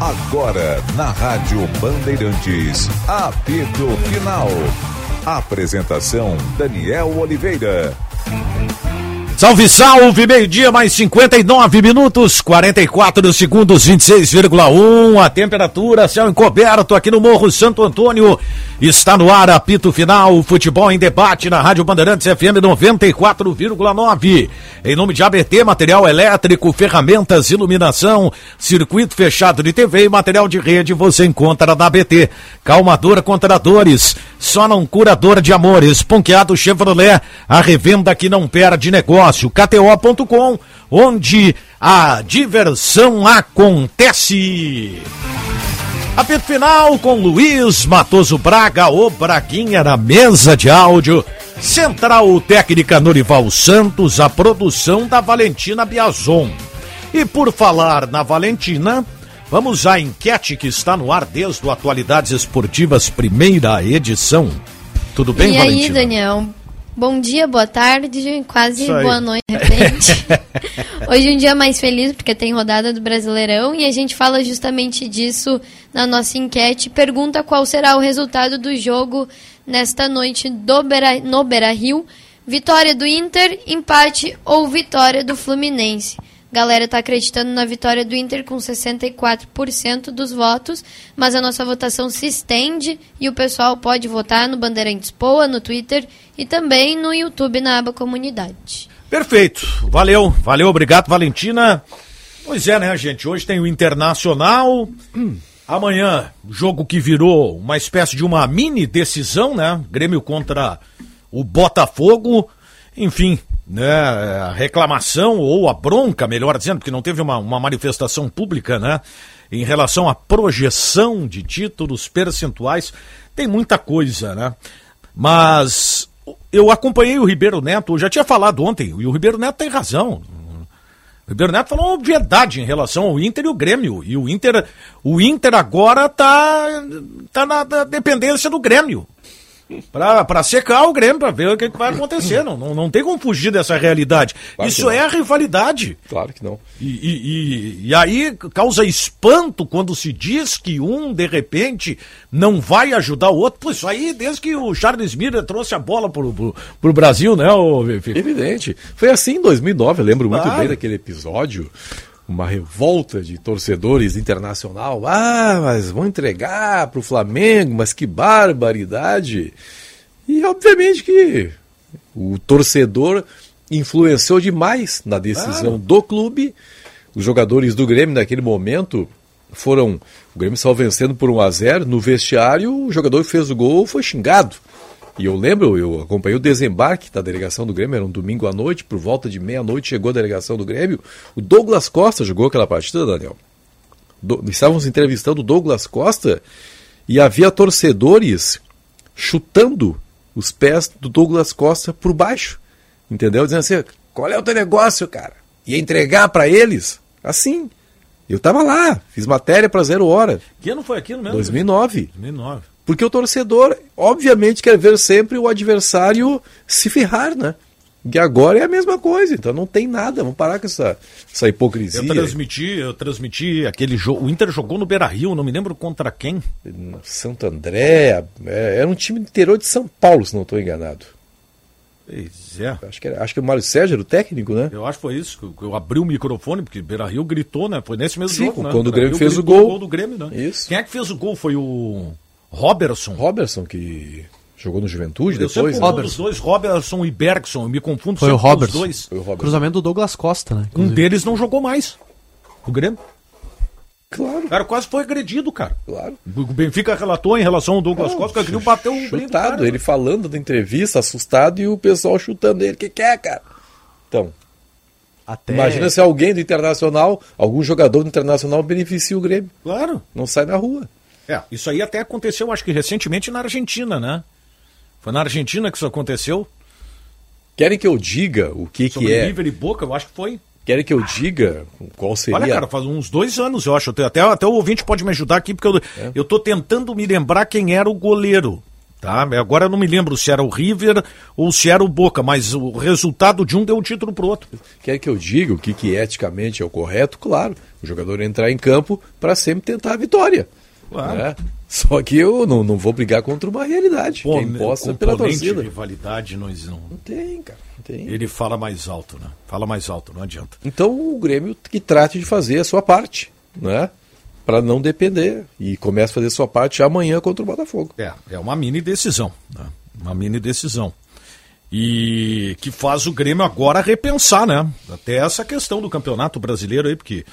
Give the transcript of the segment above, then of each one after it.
Agora, na Rádio Bandeirantes, apito final. Apresentação: Daniel Oliveira. Salve, salve, meio-dia, mais 59 minutos, 44 segundos, 26,1. A temperatura, céu encoberto aqui no Morro Santo Antônio. Está no ar, apito final, futebol em debate na Rádio Bandeirantes FM 94,9. Em nome de ABT, material elétrico, ferramentas, iluminação, circuito fechado de TV e material de rede você encontra na ABT. Calmadora contra dores, só não curador de amores. Ponqueado Chevrolet, a revenda que não perde negócio KTO.com, onde a diversão acontece. Apito final com Luiz Matoso Braga, o Braguinha na mesa de áudio. Central Técnica Norival Santos, a produção da Valentina Biazon. E por falar na Valentina, vamos à enquete que está no ar desde o Atualidades Esportivas, primeira edição. Tudo bem, e Valentina? E aí, Daniel? Bom dia, boa tarde, quase boa noite, de repente. Hoje é um dia mais feliz porque tem rodada do Brasileirão e a gente fala justamente disso na nossa enquete. Pergunta qual será o resultado do jogo nesta noite do Beira, no Beira Rio. Vitória do Inter, empate ou vitória do Fluminense. Galera tá acreditando na vitória do Inter com 64% dos votos, mas a nossa votação se estende e o pessoal pode votar no Bandeirantes Poa, no Twitter e também no YouTube na aba Comunidade. Perfeito. Valeu, valeu, obrigado, Valentina. Pois é, né, gente? Hoje tem o Internacional. Amanhã, jogo que virou uma espécie de uma mini decisão, né? Grêmio contra o Botafogo. Enfim, né, a reclamação ou a bronca, melhor dizendo, porque não teve uma, uma manifestação pública, né, em relação à projeção de títulos percentuais, tem muita coisa, né? Mas eu acompanhei o Ribeiro Neto, eu já tinha falado ontem, e o Ribeiro Neto tem razão. O Ribeiro Neto falou uma verdade em relação ao Inter e o Grêmio. E o Inter, o Inter agora tá, tá na, na dependência do Grêmio para secar o Grêmio, para ver o que, que vai acontecer. Não, não, não, tem como fugir dessa realidade. Claro Isso é a rivalidade. Claro que não. E, e, e, e, aí causa espanto quando se diz que um, de repente, não vai ajudar o outro. Pô, isso aí, desde que o Charles Miller trouxe a bola pro, pro, pro Brasil, né, ô, Evidente. Foi assim em 2009, eu lembro claro. muito bem daquele episódio uma revolta de torcedores internacional. Ah, mas vão entregar para o Flamengo, mas que barbaridade! E obviamente que o torcedor influenciou demais na decisão claro. do clube. Os jogadores do Grêmio naquele momento foram. O Grêmio estava vencendo por 1 a 0 no vestiário, o jogador que fez o gol foi xingado. E eu lembro, eu acompanhei o desembarque da delegação do Grêmio, era um domingo à noite, por volta de meia-noite chegou a delegação do Grêmio. O Douglas Costa jogou aquela partida, Daniel. Do, estávamos entrevistando o Douglas Costa e havia torcedores chutando os pés do Douglas Costa por baixo. Entendeu? Dizendo assim: qual é o teu negócio, cara? Ia entregar para eles? Assim. Eu tava lá, fiz matéria para Zero Hora. Que ano foi aquilo mesmo? 2009. 2009. Porque o torcedor, obviamente, quer ver sempre o adversário se ferrar, né? E agora é a mesma coisa, então não tem nada, vamos parar com essa, essa hipocrisia. Eu transmiti, eu transmiti aquele jogo. O Inter jogou no Beira Rio, não me lembro contra quem. Santo André, é, era um time do interior de São Paulo, se não estou enganado. Pois é. Acho que, era, acho que o Mário Sérgio era o técnico, né? Eu acho que foi isso. Eu abri o microfone, porque Beira Rio gritou, né? Foi nesse mesmo Sim, jogo, né? Quando o Grêmio fez o gol. o gol do Grêmio, né? Isso. Quem é que fez o gol? Foi o. Robertson. Robertson, que jogou no Juventude eu depois. Né? Robertson. Os dois, Robertson e Bergson, eu me confundo Foi o Robertson. os dois. Foi o Robertson. Cruzamento do Douglas Costa, né? Inclusive. Um deles não jogou mais. O Grêmio. Claro. O cara quase foi agredido, cara. Claro. O Benfica relatou em relação ao Douglas Costa que queria bater um Chutado, ele falando da entrevista, assustado, e o pessoal chutando ele. O que quer, cara? Então. Até... Imagina se alguém do Internacional, algum jogador do Internacional beneficia o Grêmio. Claro. Não sai na rua. É, isso aí até aconteceu, acho que recentemente na Argentina, né? Foi na Argentina que isso aconteceu. Querem que eu diga o que, Sobre que é? River e Boca, eu acho que foi. Querem que eu diga qual seria? Olha, cara, faz uns dois anos, eu acho. Até, até o ouvinte pode me ajudar aqui, porque eu, é. eu tô tentando me lembrar quem era o goleiro. Tá? Agora eu não me lembro se era o River ou se era o Boca, mas o resultado de um deu o título pro outro. Quer que eu diga o que, que eticamente é o correto? Claro, o jogador entrar em campo para sempre tentar a vitória. Claro. Né? Só que eu não, não vou brigar contra uma realidade Pô, que é imposta pela torcida. rivalidade não, não... não tem, cara. Não tem. Ele fala mais alto, né? Fala mais alto, não adianta. Então o Grêmio que trate de fazer a sua parte, né? para não depender. E começa a fazer sua parte amanhã contra o Botafogo. É, é uma mini decisão. Né? Uma mini decisão. E que faz o Grêmio agora repensar, né? Até essa questão do campeonato brasileiro aí, porque.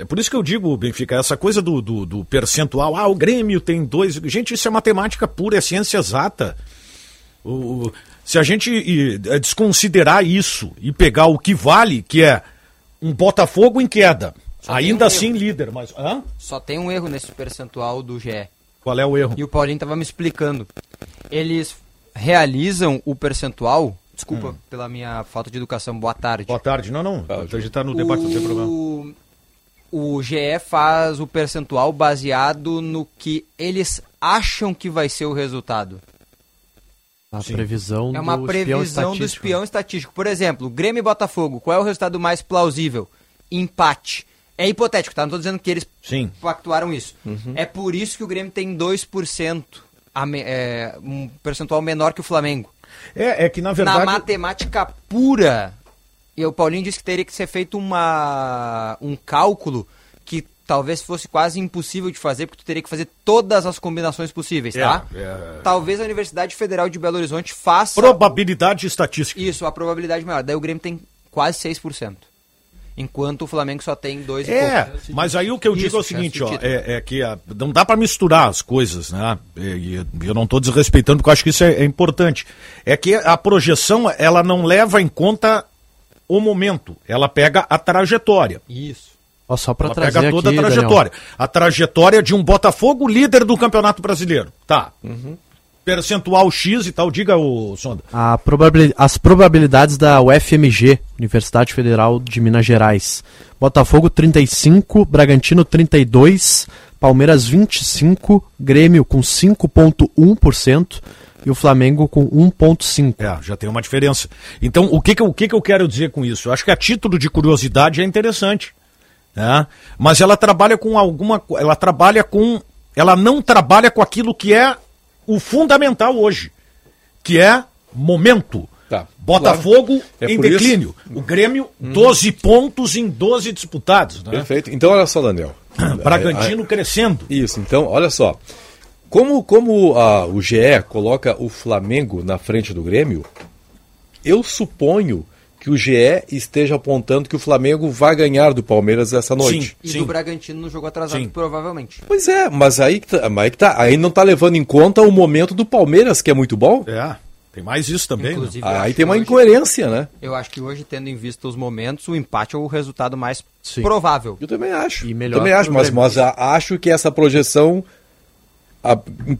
É por isso que eu digo, Benfica, essa coisa do, do, do, percentual, ah, o Grêmio tem dois. Gente, isso é matemática pura, é ciência exata. O, se a gente é, desconsiderar isso e pegar o que vale, que é um Botafogo em queda, só Ainda um assim erro. líder, mas. Hã? Só tem um erro nesse percentual do GE. Qual é o erro? E o Paulinho estava me explicando. Eles realizam o percentual. Desculpa hum. pela minha falta de educação. Boa tarde. Boa tarde. Não, não. A gente está no debate, do não problema. O GE faz o percentual baseado no que eles acham que vai ser o resultado. A Sim. previsão É uma previsão do espião estatístico. Por exemplo, Grêmio e Botafogo, qual é o resultado mais plausível? Empate. É hipotético, tá? Não estou dizendo que eles Sim. pactuaram isso. Uhum. É por isso que o Grêmio tem 2%, a, é, um percentual menor que o Flamengo. É, é que na verdade. Na matemática pura, e o Paulinho disse que teria que ser feito uma, um cálculo que talvez fosse quase impossível de fazer, porque tu teria que fazer todas as combinações possíveis, tá? É, é... Talvez a Universidade Federal de Belo Horizonte faça. Probabilidade estatística. Isso, a probabilidade maior. Daí o Grêmio tem quase 6% enquanto o Flamengo só tem dois É, mas aí o que eu digo é o seguinte, ó, é, é que a, ah, não dá para misturar as coisas, né? E, e eu não estou desrespeitando porque eu acho que isso é, é, importante. É que a projeção ela não leva em conta o momento, ela pega a trajetória. Isso. Ó, só para trazer pega toda aqui, a trajetória. Daniel. A trajetória de um Botafogo líder do Campeonato Brasileiro. Tá. Uhum percentual X e tal. Diga, o Sonda. Probabil... As probabilidades da UFMG, Universidade Federal de Minas Gerais. Botafogo 35, Bragantino 32, Palmeiras 25, Grêmio com 5,1% e o Flamengo com 1,5%. É, já tem uma diferença. Então, o que, que, o que, que eu quero dizer com isso? Eu acho que a título de curiosidade é interessante. Né? Mas ela trabalha com alguma. Ela trabalha com. Ela não trabalha com aquilo que é o fundamental hoje, que é momento. Tá, Botafogo claro. é em declínio. Isso... O Grêmio, hum. 12 pontos em 12 disputados. Né? Perfeito. Então, olha só, Daniel. Bragantino crescendo. Isso, então, olha só. Como, como a, o GE coloca o Flamengo na frente do Grêmio, eu suponho que o GE esteja apontando que o Flamengo vai ganhar do Palmeiras essa noite. Sim, e sim. do Bragantino no jogo atrasado, sim. provavelmente. Pois é, mas aí, tá, aí, tá, aí não está levando em conta o momento do Palmeiras, que é muito bom. É. Tem mais isso também. Né? Inclusive, né? Aí tem uma hoje, incoerência, né? Eu acho que hoje, tendo em vista os momentos, o empate é o resultado mais Sim. provável. Eu também acho. E melhor também acho, mas, mas acho que essa projeção a,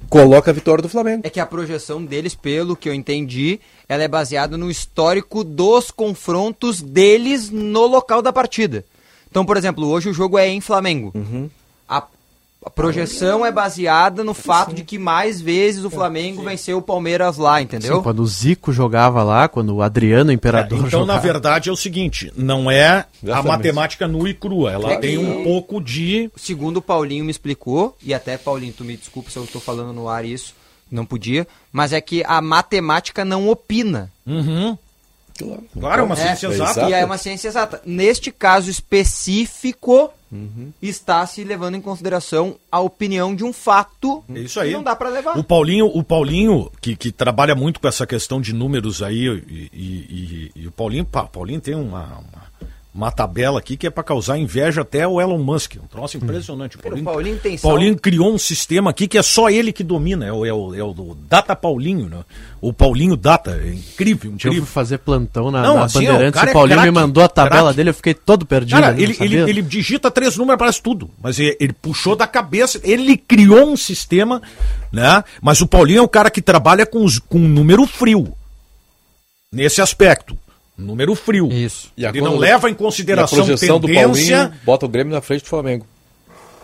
coloca a vitória do Flamengo. É que a projeção deles, pelo que eu entendi, ela é baseada no histórico dos confrontos deles no local da partida. Então, por exemplo, hoje o jogo é em Flamengo. Uhum. A projeção é baseada no fato Sim. de que mais vezes o Flamengo Sim. venceu o Palmeiras lá, entendeu? Sim, quando o Zico jogava lá, quando o Adriano, o Imperador, é, Então, jogava. na verdade, é o seguinte, não é Exatamente. a matemática nua e crua, ela é tem um pouco de... Segundo o Paulinho me explicou, e até, Paulinho, tu me desculpa se eu estou falando no ar isso, não podia, mas é que a matemática não opina. Uhum. Claro, claro é uma ciência é, exata. E é uma ciência exata. Neste caso específico, uhum. está se levando em consideração a opinião de um fato é isso aí. que não dá para levar. O Paulinho, o Paulinho que, que trabalha muito com essa questão de números aí, e, e, e, e o Paulinho, Paulinho tem uma, uma uma tabela aqui que é para causar inveja até o Elon Musk. Um troço impressionante. O Paulinho, Paulinho, tem Paulinho criou um sistema aqui que é só ele que domina. É o, é o, é o Data Paulinho, né? O Paulinho Data. É incrível, incrível. Eu fui fazer plantão na, Não, na assim, Bandeirantes. O, o é Paulinho é craque, me mandou a tabela craque. dele, eu fiquei todo perdido. Cara, ele, ele, ele, digita três números, aparece tudo. Mas ele, ele puxou da cabeça. Ele criou um sistema, né? Mas o Paulinho é o cara que trabalha com, os, com um número frio. Nesse aspecto. Número frio. Isso. E Ele não leva em consideração a projeção tendência... do Paulinho bota o Grêmio na frente do Flamengo.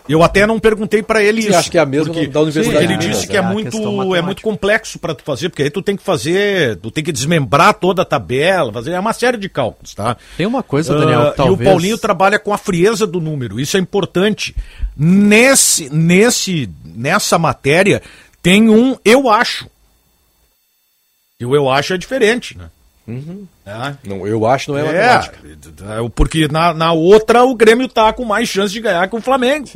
Eu até não perguntei para ele Você isso. acha que é a mesma da Universidade Ele disse que né? é, A muito, é muito complexo para tu fazer, porque aí tu tem que fazer, tu tem que desmembrar toda a tabela, fazer é uma série de cálculos, tá? Tem uma coisa, Daniel, Ah, que talvez... E o Paulinho trabalha com a frieza do número, isso é importante. Nesse, nesse, nessa matéria tem um eu acho. E o eu acho é diferente, né? É. Não, eu acho não é, É, matemática. é, porque na, na outra o Grêmio tá com mais chance de ganhar que o Flamengo.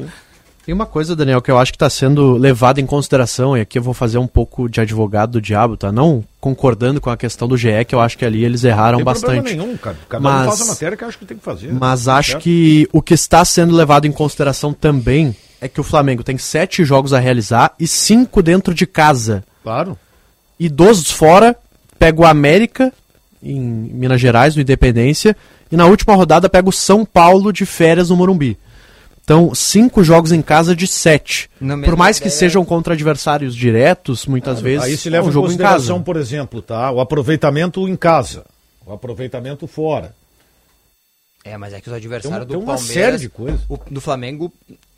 Tem uma coisa, Daniel, que eu acho que está sendo levada em consideração, e aqui eu vou fazer um pouco de advogado do diabo, tá? Não concordando com a questão do GE, que eu acho que ali eles erraram bastante. nenhum, cara. Cada Mas- um faz a matéria que acha que tem que fazer. Mas Tá acho certo? que o que está sendo levado em consideração também é que o Flamengo tem sete jogos a realizar e cinco dentro de casa. Claro. E dos fora, pega o América, em Minas Gerais, no Independência, e na última rodada pega o São Paulo de férias no Morumbi. Então, cinco jogos em casa de sete. Por mais que sejam contra adversários diretos, muitas vezes Aí se é leva um em jogo em consideração, casa. por exemplo, tá? O aproveitamento em casa. O aproveitamento fora. É, mas é que os adversários Tem um- do tem uma Palmeiras... série de coisas. o- do Flamengo,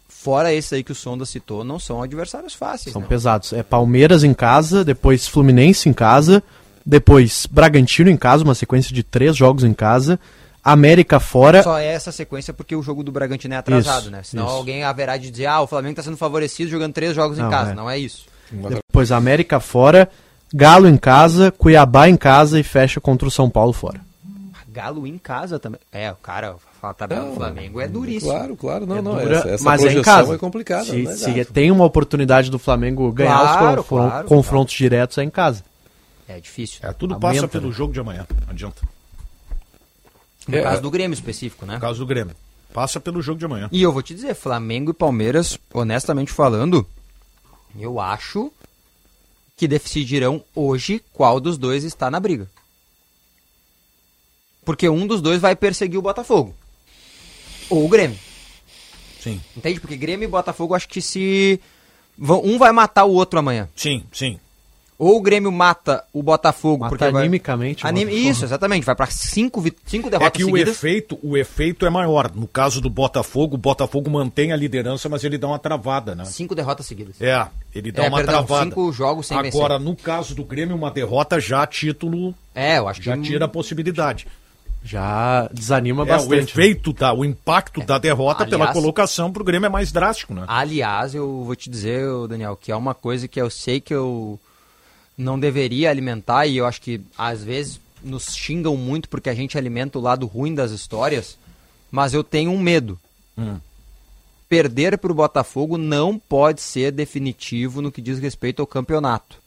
fora esse aí que o Sonda citou, não são adversários fáceis, São não. pesados. É Palmeiras em casa, depois Fluminense em casa, depois Bragantino em casa, uma sequência de três jogos em casa, América fora. Só é essa sequência porque o jogo do Bragantino é atrasado, Isso, né? Senão isso. alguém haverá de dizer, ah, o Flamengo tá sendo favorecido jogando três jogos em Não, casa. é. Não é isso. Depois América fora, Galo em casa, Cuiabá em casa e fecha contra o São Paulo fora. Galo em casa também. É, o cara, a tabela do Flamengo é duríssimo. Claro, claro, não, É não. dura, essa essa mas é em casa. é complicada. Se, né? se tem uma oportunidade do Flamengo ganhar Claro, os confron- claro, confrontos diretos é em casa. É difícil. É, tudo Aumenta, passa pelo né? jogo de amanhã. Não adianta. No É. caso do Grêmio específico, né? No caso do Grêmio. Passa pelo jogo de amanhã. E eu vou te dizer, Flamengo e Palmeiras, honestamente falando, eu acho que decidirão hoje qual dos dois está na briga. Porque um dos dois vai perseguir o Botafogo. Ou o Grêmio. Sim. Entende? Porque Grêmio e Botafogo acho que se. Um vai matar o outro amanhã. Sim, sim. Ou o Grêmio mata o Botafogo. Mata porque vai- animicamente o Anim-. Isso, exatamente. Vai para cinco, vi- cinco É derrotas que o seguidas. efeito, o efeito é maior. No caso do Botafogo, o Botafogo mantém a liderança, mas ele dá uma travada, né? Cinco derrotas seguidas. É, ele dá É, uma perdão, travada. cinco jogos sem Agora, vencer. no caso do Grêmio, uma derrota já título É, eu acho já que. tira a possibilidade. Já desanima É, o bastante. né? efeito, da, o impacto da derrota pela Aliás- colocação pro Grêmio é mais drástico, né? Aliás, eu vou te dizer, Daniel, que é uma coisa que eu sei que eu não deveria alimentar e eu acho que às vezes nos xingam muito porque a gente alimenta o lado ruim das histórias, mas eu tenho um medo. Perder para o Botafogo não pode ser definitivo no que diz respeito ao campeonato.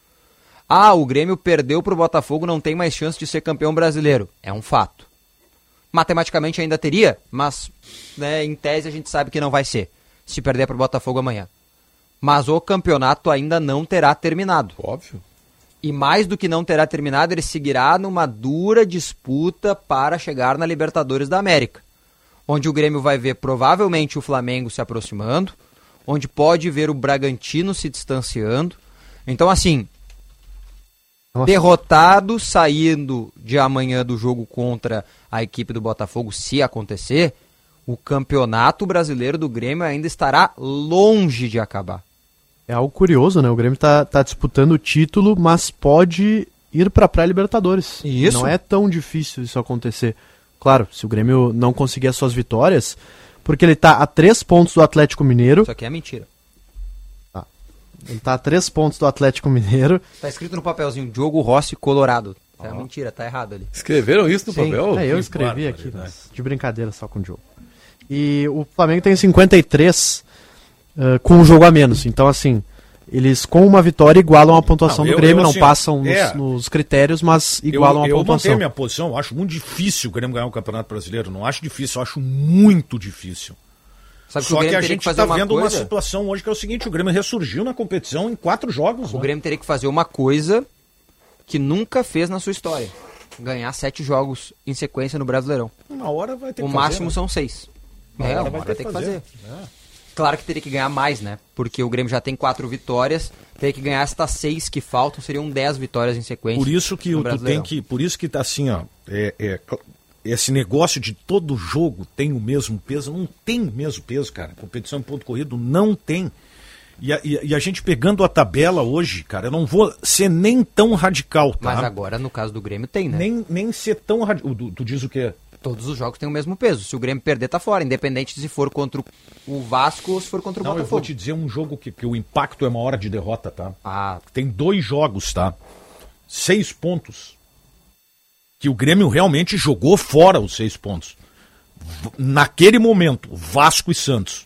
Ah, o Grêmio perdeu para o Botafogo, não tem mais chance de ser campeão brasileiro. É um fato. Matematicamente ainda teria, mas né, em tese a gente sabe que não vai ser, se perder para o Botafogo amanhã. Mas o campeonato ainda não terá terminado. Óbvio. E mais do que não terá terminado, ele seguirá numa dura disputa para chegar na Libertadores da América. Onde o Grêmio vai ver provavelmente o Flamengo se aproximando, onde pode ver o Bragantino se distanciando. Então, assim, Nossa. derrotado saindo de amanhã do jogo contra a equipe do Botafogo, se acontecer, o campeonato brasileiro do Grêmio ainda estará longe de acabar. É algo curioso, né? O Grêmio tá, tá disputando o título, mas pode ir pra pré-Libertadores. Isso. Não é tão difícil isso acontecer. Claro, se o Grêmio não conseguir as suas vitórias, porque ele tá a três pontos do Atlético Mineiro. Isso aqui é mentira. Ele tá a três pontos do Atlético Mineiro. Tá escrito no papelzinho, Diogo Rossi Colorado. É mentira, tá errado ali. Escreveram isso no Sim, papel? é, eu escrevi aqui, de brincadeira só com o jogo. E o Flamengo tem 53 eh, com um jogo a menos. Então, assim, eles com uma vitória igualam a pontuação Não, do eu- Grêmio, eu, não assim, passam nos, é. nos critérios, mas igualam eu, a eu pontuação. mantenho a minha posição, eu acho muito difícil o Grêmio ganhar o Campeonato Brasileiro. Não acho difícil, eu acho muito difícil. Sabe Só o que, Grêmio a teria gente que fazer está uma vendo uma coisa? situação hoje que é o seguinte: o Grêmio ressurgiu na competição em quatro jogos. O né? Grêmio teria que fazer uma coisa que nunca fez na sua história. Ganhar sete jogos em sequência no Brasileirão. Uma hora vai ter o que máximo fazer, né? são seis. Uma é, hora uma hora vai ter que fazer. Claro que teria que ganhar mais, né? Porque o Grêmio já tem quatro vitórias. Teria que ganhar estas seis que faltam, seriam dez vitórias em sequência. Por isso que o- tu tem que. Por isso que tá assim, ó. É, é, esse negócio de todo jogo tem o mesmo peso, não tem o mesmo peso, cara. Competição em ponto corrido não tem. E a, e a, gente pegando a tabela hoje, cara, eu não vou ser nem tão radical, tá? Mas agora, no caso do Grêmio, tem, né? Nem, nem ser tão radical. Tu, tu diz o quê? Todos os jogos têm o mesmo peso. Se o Grêmio perder, tá fora. Independente se for contra o Vasco ou se for contra o não, Botafogo. Eu vou te dizer um jogo que, que o impacto é uma hora de derrota, tá? Ah. Tem dois jogos, tá? Seis pontos. Que o Grêmio realmente jogou fora os seis pontos. Naquele momento, Vasco e Santos.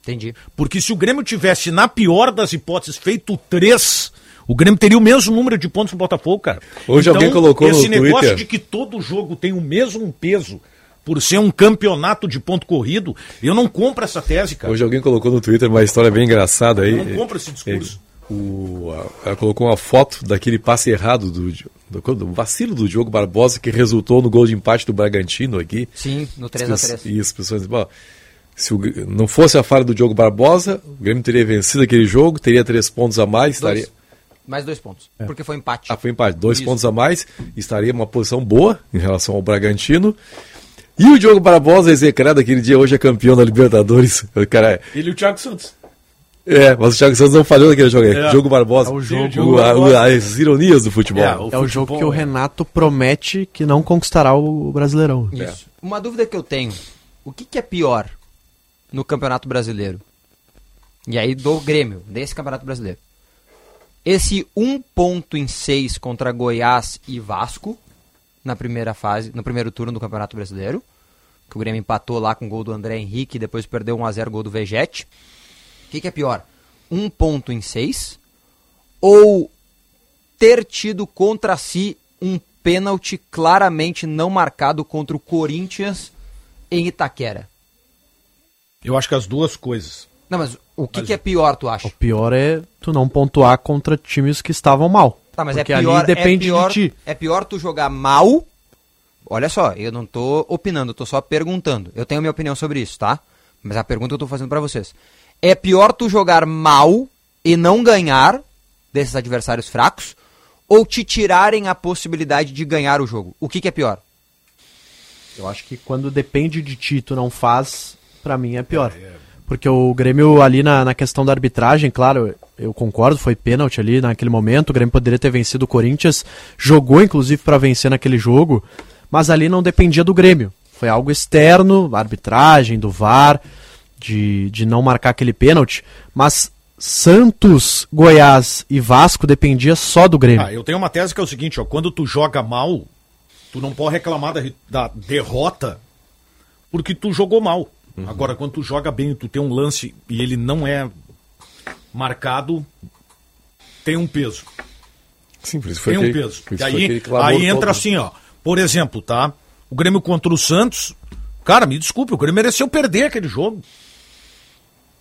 Entendi. Porque se o Grêmio tivesse, na pior das hipóteses, feito três, o Grêmio teria o mesmo número de pontos no Botafogo, cara. Hoje então, alguém colocou no Twitter... Esse negócio de que todo jogo tem o mesmo peso por ser um campeonato de ponto corrido, eu não compro essa tese, cara. Hoje alguém colocou no Twitter uma história bem engraçada aí. Eu não compro esse discurso. É, o, ela colocou uma foto daquele passe errado do, do, do, vacilo do Diogo Barbosa que resultou no gol de empate do Bragantino aqui. Sim, no 3x3. Isso, pessoas bom, se o, não fosse a falha do Diogo Barbosa, o Grêmio teria vencido aquele jogo, teria três pontos a mais, dois. estaria. Mais dois pontos. É. Porque foi empate. Ah, foi empate. Dois Isso. pontos a mais, estaria uma posição boa em relação ao Bragantino. E o Diogo Barbosa, execrado aquele dia, hoje é campeão da Libertadores. Cara, Ele e o Thiago Santos. É, mas o Thiago Santos não falhou naquele jogo aí. É. Diogo Barbosa. É o jogo, Sim, o, a, as ironias do futebol. É, o, é o jogo que o Renato promete que não conquistará o Brasileirão. Isso. É. Uma dúvida que eu tenho. O que, que é pior? no Campeonato Brasileiro. E aí do Grêmio, desse Campeonato Brasileiro. Esse um ponto em seis contra Goiás e Vasco na primeira fase, no primeiro turno do Campeonato Brasileiro, que o Grêmio empatou lá com o gol do André Henrique e depois perdeu 1 a 0 gol do Vegete. O que, que é pior? Um ponto em seis ou ter tido contra si um pênalti claramente não marcado contra o Corinthians em Itaquera? Eu acho que as duas coisas. Não, mas o que, mas que é pior, tu acha? O pior é tu não pontuar contra times que estavam mal. Tá, mas é pior, ali depende é pior, de ti. É pior tu jogar mal. Olha só, eu não tô opinando, eu tô só perguntando. Eu tenho minha opinião sobre isso, tá? Mas a pergunta que eu tô fazendo para vocês. É pior tu jogar mal e não ganhar desses adversários fracos ou te tirarem a possibilidade de ganhar o jogo? O que, que é pior? Eu acho que quando depende de ti, tu não faz, para mim é pior. É, é. Porque o Grêmio ali na, na questão da arbitragem, claro, eu concordo, foi pênalti ali naquele momento, o Grêmio poderia ter vencido o Corinthians, jogou inclusive para vencer naquele jogo, mas ali não dependia do Grêmio. Foi algo externo, arbitragem, do VAR, de, de não marcar aquele pênalti, mas Santos, Goiás e Vasco dependia só do Grêmio. Ah, eu tenho uma tese que é o seguinte, ó, quando tu joga mal, tu não pode reclamar da, da derrota porque tu jogou mal. Uhum. Agora, quando tu joga bem, tu tem um lance e ele não é marcado, tem um peso. Sim, por isso foi tem um peso. E aí, aí entra todo. assim, ó. Por exemplo, tá? O Grêmio contra o Santos. Cara, me desculpe, o Grêmio mereceu perder aquele jogo.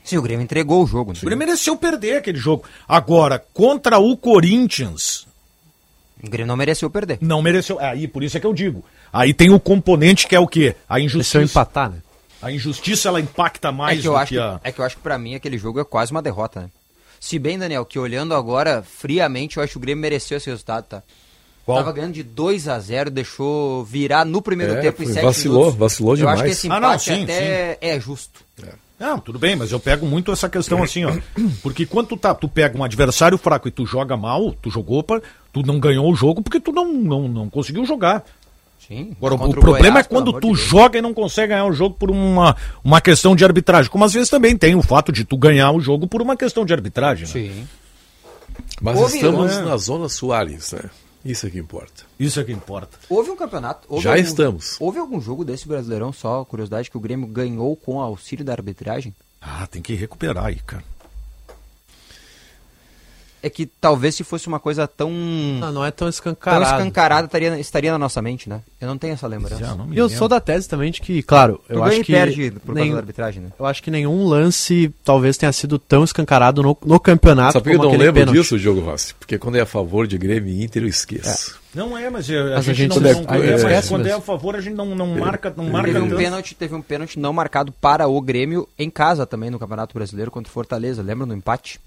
Sim, o Grêmio entregou o jogo. Né? O Grêmio mereceu perder aquele jogo. Agora, contra o Corinthians. O Grêmio não mereceu perder. Não mereceu. Aí, por isso é que eu digo. Aí tem o componente que é o quê? A injustiça. Mereceu empatar, né? A injustiça ela impacta mais é que eu acho que, a... É que eu acho que pra mim aquele jogo é quase uma derrota, né? Se bem, Daniel, que olhando agora friamente, eu acho que o Grêmio mereceu esse resultado, tá? Qual? Tava ganhando de 2 a 0 deixou virar no primeiro é, tempo em 7 Vacilou, minutos. vacilou demais. Eu acho que esse empate ah, não, sim, até sim. é justo. É. Não, tudo bem, mas eu pego muito essa questão assim, ó. Porque quando tu, tá, tu pega um adversário fraco e tu joga mal, tu jogou, pra, tu não ganhou o jogo porque tu não, não, não conseguiu jogar. Sim. Agora, o, o problema Goiás, é quando tu de joga e não consegue ganhar o jogo por uma, uma questão de arbitragem. Como às vezes também tem o fato de tu ganhar o jogo por uma questão de arbitragem. Né? Sim. Mas Houve, estamos né? na zona Soares, né? Isso é que importa. Isso é que importa. Houve um campeonato. Houve Já algum, estamos. Houve algum jogo desse Brasileirão, só curiosidade, que o Grêmio ganhou com auxílio da arbitragem? Ah, tem que recuperar aí, cara é que talvez se fosse uma coisa tão. Não, não é tão escancarada. Tão escancarada estaria, estaria na nossa mente, né? Eu não tenho essa lembrança. e eu sou da tese também de que, claro, eu acho que. perde por nenhum, causa da arbitragem, né? Eu acho que nenhum lance talvez tenha sido tão escancarado no, no campeonato. Sabe por que eu não lembro pênalti. disso, Diogo Rossi? Porque quando é a favor de Grêmio e Inter, eu esqueço. É. Não é, mas, a, mas gente, a gente, não, não, é, é, é, quando é a favor, a gente não, não marca, não marca teve um pênalti Teve um pênalti não marcado para o Grêmio em casa também no Campeonato Brasileiro contra o Fortaleza. Lembra no empate?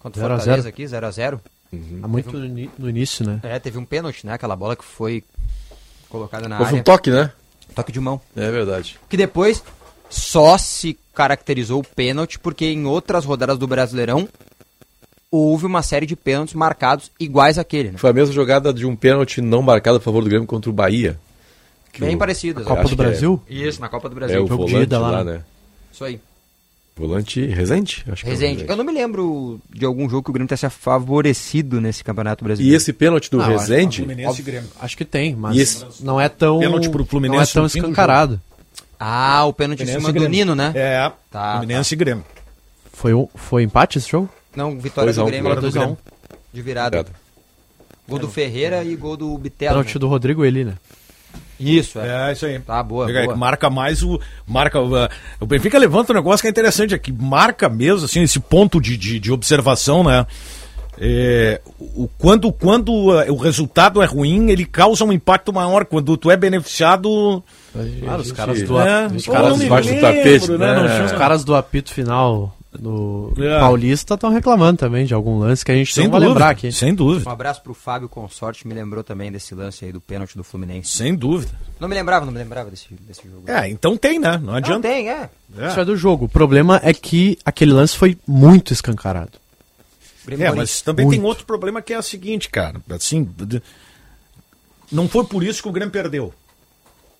Contra o Fortaleza aqui, 0x0. Uhum. Há muito um... no início, né? É, teve um pênalti, né? Aquela bola que foi colocada na Houve área. um toque, né? Toque de mão. É verdade. Que depois só se caracterizou o pênalti porque em outras rodadas do Brasileirão houve uma série de pênaltis marcados iguais àquele, né? Foi a mesma jogada de um pênalti não marcado a favor do Grêmio contra o Bahia. Bem o- parecidas. Copa do é- Brasil? Isso, na Copa do É, Brasil. o Jogo de volante lá, lá, né? né? Isso aí. Volante Resende? Acho que é o Resende. Eu não me lembro de algum jogo que o Grêmio tenha se favorecido nesse Campeonato E Brasileiro. esse pênalti do Ah, eu acho- e Grêmio. Acho que tem, mas E esse- não é tão. Pênalti pro Fluminense Não é tão escancarado. Ah, o pênalti em Fluminense cima e do Grêmio. Nino, né? É, Tá, Fluminense e Grêmio. Foi, um, foi empate esse jogo? Não, vitória 2 a do 1, Grêmio, vitória do Grêmio. De virada. Virada. Gol do Ferreira e gol do Bitelo. Pênalti né? do Rodrigo Eli, né? Isso, é. É, isso aí. Tá, boa, aí, boa. Marca mais o. Marca, uh, o Benfica levanta um negócio que é interessante aqui. Marca mesmo, assim, esse ponto de, de, de observação, né? É, o, quando quando uh, o resultado é ruim, ele causa um impacto maior. Quando tu é beneficiado. Claro, os gente- caras do, É, os caras debaixo tapete, né? Não Os caras do apito final do É. Paulista estão reclamando também de algum lance que a gente Sem não vai dúvida, lembrar aqui. sem dúvida. Um abraço pro Fábio Consorte, me lembrou também desse lance aí do pênalti do Fluminense. Sem dúvida. Não me lembrava, não me lembrava desse, desse jogo. É, então tem, né? Não Não adianta. tem, é. Isso é do jogo. O problema é que aquele lance foi muito escancarado. É, mas também Muito. tem outro problema que é o seguinte, cara. Assim, não foi por isso que o Grêmio perdeu.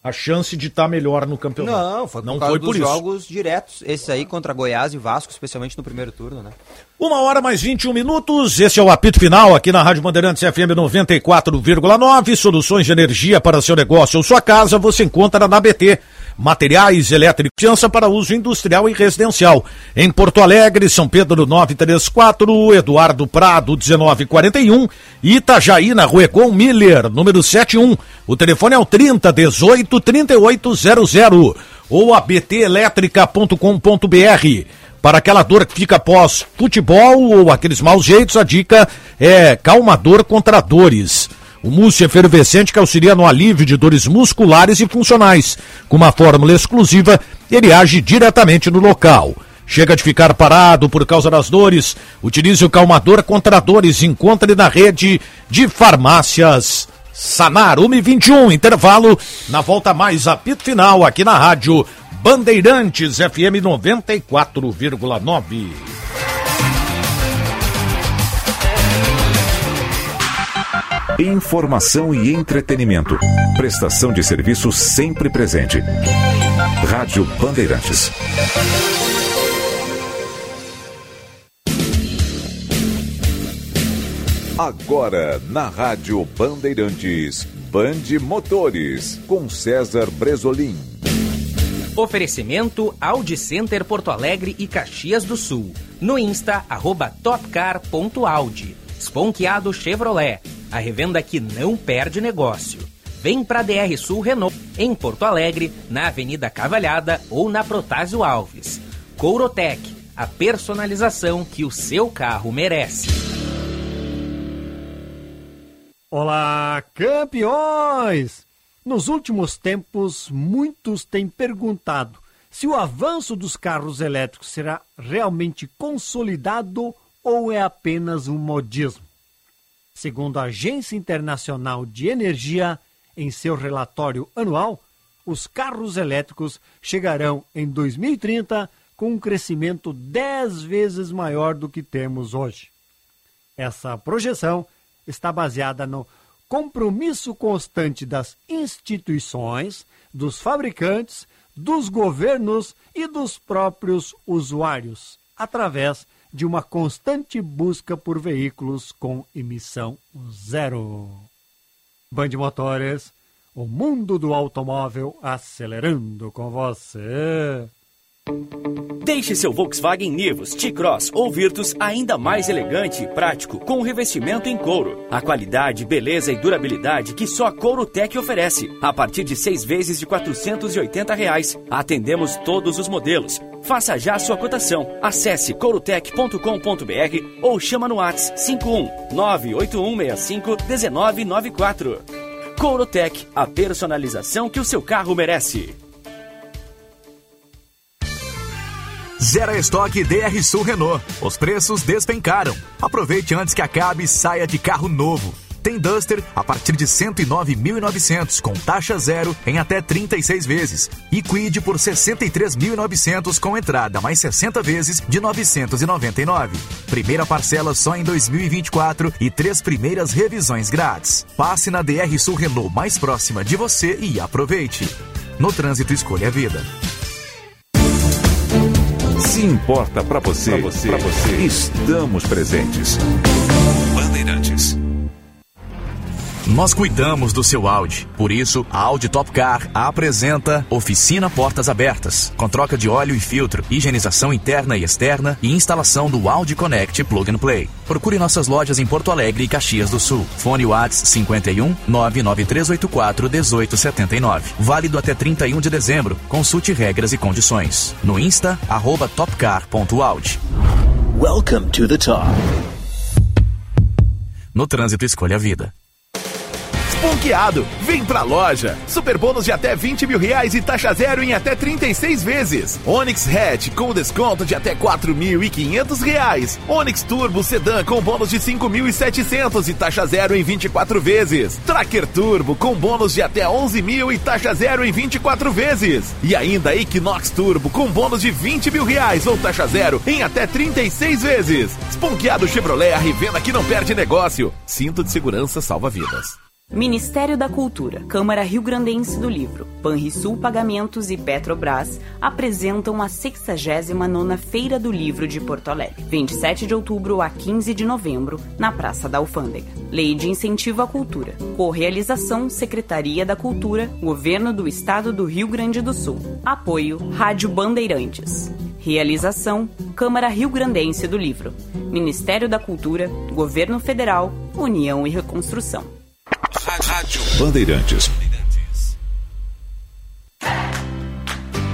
A chance de estar melhor no campeonato. Não, foi por não foi por isso. jogos diretos. Esse aí contra Goiás e Vasco, especialmente no primeiro turno, né? Uma hora mais 21 minutos. Esse é o apito final aqui na Rádio Bandeirantes FM 94,9. Soluções de energia para seu negócio ou sua casa você encontra na BT. Materiais elétricos, confiança para uso industrial e residencial. Em Porto Alegre, São Pedro 934, Eduardo Prado 1941, Itajaí na Rua Econ Miller, número 71. O telefone é o 30 18 3800 ou abtelétrica.com.br. Para aquela dor que fica após futebol ou aqueles maus jeitos, a dica é calmador contra dores. O mousse efervescente que auxilia no alívio de dores musculares e funcionais. Com uma fórmula exclusiva, ele age diretamente no local. Chega de ficar parado por causa das dores. Utilize o calmador contra dores. Encontre na rede de farmácias Sanar 1 e 21, intervalo. Na volta mais apito final aqui na rádio Bandeirantes FM 94,9. Informação e entretenimento. Prestação de serviço sempre presente. Rádio Bandeirantes. Agora na Rádio Bandeirantes, Bande Motores, com César Bresolim. Oferecimento Audi Center Porto Alegre e Caxias do Sul. No Insta, arroba topcar.audi. Sponkeado Chevrolet. A revenda que não perde negócio. Vem pra DR Sul Renault, em Porto Alegre, na Avenida Cavalhada ou na Protásio Alves. Courotec, a personalização que o seu carro merece. Olá, campeões! Nos últimos tempos, muitos têm perguntado se o avanço dos carros elétricos será realmente consolidado ou é apenas um modismo. Segundo a Agência Internacional de Energia, em seu relatório anual, os carros elétricos chegarão em 2030 com um crescimento 10 vezes maior do que temos hoje. Essa projeção está baseada no compromisso constante das instituições, dos fabricantes, dos governos e dos próprios usuários, através de uma constante busca por veículos com emissão zero. Band Motores, o mundo do automóvel acelerando com você. Deixe seu Volkswagen Nivus, T-Cross ou Virtus ainda mais elegante e prático com o revestimento em couro. A qualidade, beleza e durabilidade que só a Courotec oferece. A partir de seis vezes de 480 reais. Atendemos todos os modelos. Faça já sua cotação. Acesse courotec.com.br ou chama no WhatsApp 51 98165 1994. Courotec, a personalização que o seu carro merece. Zero estoque DR Sul Renault. Os preços despencaram. Aproveite antes que acabe e saia de carro novo. Tem Duster a partir de 109.900 com taxa zero em até 36 vezes e Quid por 63.900 com entrada mais 60 vezes de 999. Primeira parcela só em 2024 e três primeiras revisões grátis. Passe na DR Sul Renault mais próxima de você e aproveite. No trânsito escolha a vida. Se importa para você, pra você, pra você, estamos presentes. Bandeirantes. Nós cuidamos do seu Audi. Por isso, a Audi Top Car apresenta Oficina Portas Abertas, com troca de óleo e filtro, higienização interna e externa e instalação do Audi Connect Plug and Play. Procure nossas lojas em Porto Alegre e Caxias do Sul. Fone Whats 51 99384 1879. Válido até 31 de dezembro. Consulte regras e condições. No Insta, arroba topcar.audi. Welcome to the top. No trânsito, escolha a vida. Ponqueado. Vem pra loja. Super bônus de até 20 mil reais e taxa zero em até 36 vezes. Onix Hatch com desconto de até 4.500 reais. Onix Turbo Sedan com bônus de 5.700 e taxa zero em 24 vezes. Tracker Turbo com bônus de até 11 mil e taxa zero em 24 vezes. E ainda Equinox Turbo com bônus de 20 mil reais ou taxa zero em até 36 vezes. Esponqueado Chevrolet, a revenda que não perde negócio. Cinto de segurança salva vidas. Ministério da Cultura, Câmara Rio Grandense do Livro, Panrisul Pagamentos e Petrobras apresentam a 69ª Feira do Livro de Porto Alegre, 27 de outubro a 15 de novembro, na Praça da Alfândega. Lei de Incentivo à Cultura. Correalização Secretaria da Cultura, Governo do Estado do Rio Grande do Sul. Apoio Rádio Bandeirantes. Realização Câmara Rio Grandense do Livro, Ministério da Cultura, Governo Federal, União e Reconstrução. Bandeirantes.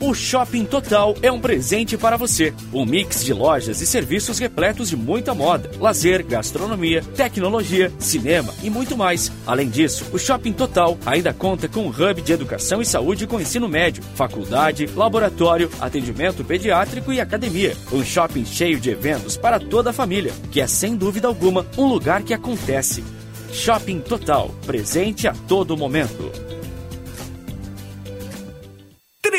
O Shopping Total é um presente para você. Um mix de lojas e serviços repletos de muita moda, lazer, gastronomia, tecnologia, cinema e muito mais. Além disso, o Shopping Total ainda conta com um hub de educação e saúde com ensino médio, faculdade, laboratório, atendimento pediátrico e academia. Um shopping cheio de eventos para toda a família, que é sem dúvida alguma um lugar que acontece. Shopping Total, presente a todo momento.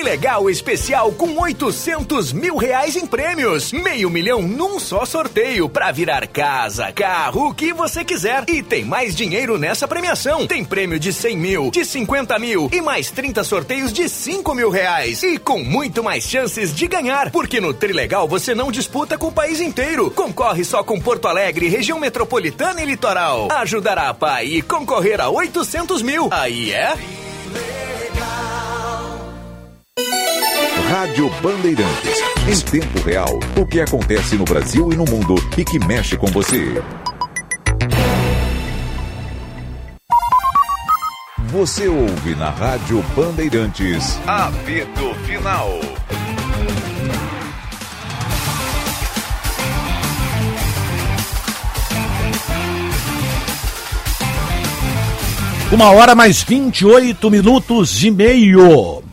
Trilegal especial com 800 mil reais em prêmios. Meio milhão num só sorteio para virar casa, carro, o que você quiser. E tem mais dinheiro nessa premiação. Tem prêmio de 100 mil, de 50 mil e mais 30 sorteios de 5 mil reais. E com muito mais chances de ganhar. Porque no Trilegal você não disputa com o país inteiro. Concorre só com Porto Alegre, região metropolitana e litoral. Ajudará a pai e concorrer a 800 mil. Aí é. Rádio Bandeirantes. Em tempo real, o que acontece no Brasil e no mundo e que mexe com você. Você ouve na Rádio Bandeirantes. Apito Final. Uma hora mais 28 minutos e meio.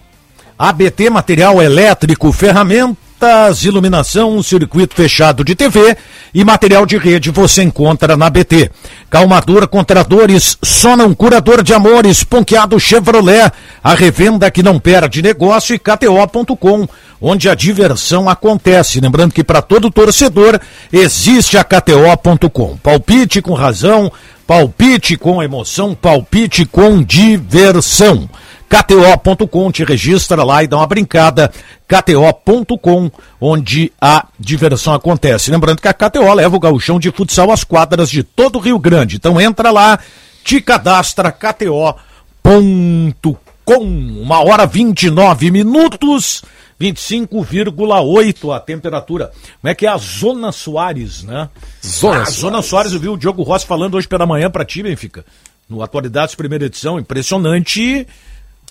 ABT Material Elétrico, ferramentas, iluminação, circuito fechado de TV e material de rede você encontra na ABT. Calmador contra dores, Sonam Curador de Amores, Ponqueado Chevrolet, a revenda que não perde negócio e KTO.com, onde a diversão acontece. Lembrando que para todo torcedor existe a KTO.com. Palpite com razão, palpite com emoção, palpite com diversão. KTO.com, te registra lá e dá uma brincada. KTO.com, onde a diversão acontece. Lembrando que a KTO leva o gauchão de futsal às quadras de todo o Rio Grande. Então entra lá, te cadastra KTO.com. Uma hora 29 minutos. 25,8 a temperatura. Como é que é a Zona Soares, né? Zona ah, Soares. Zona Soares, eu vi o Diogo Rossi falando hoje pela manhã para ti, Benfica. No Atualidades, primeira edição. Impressionante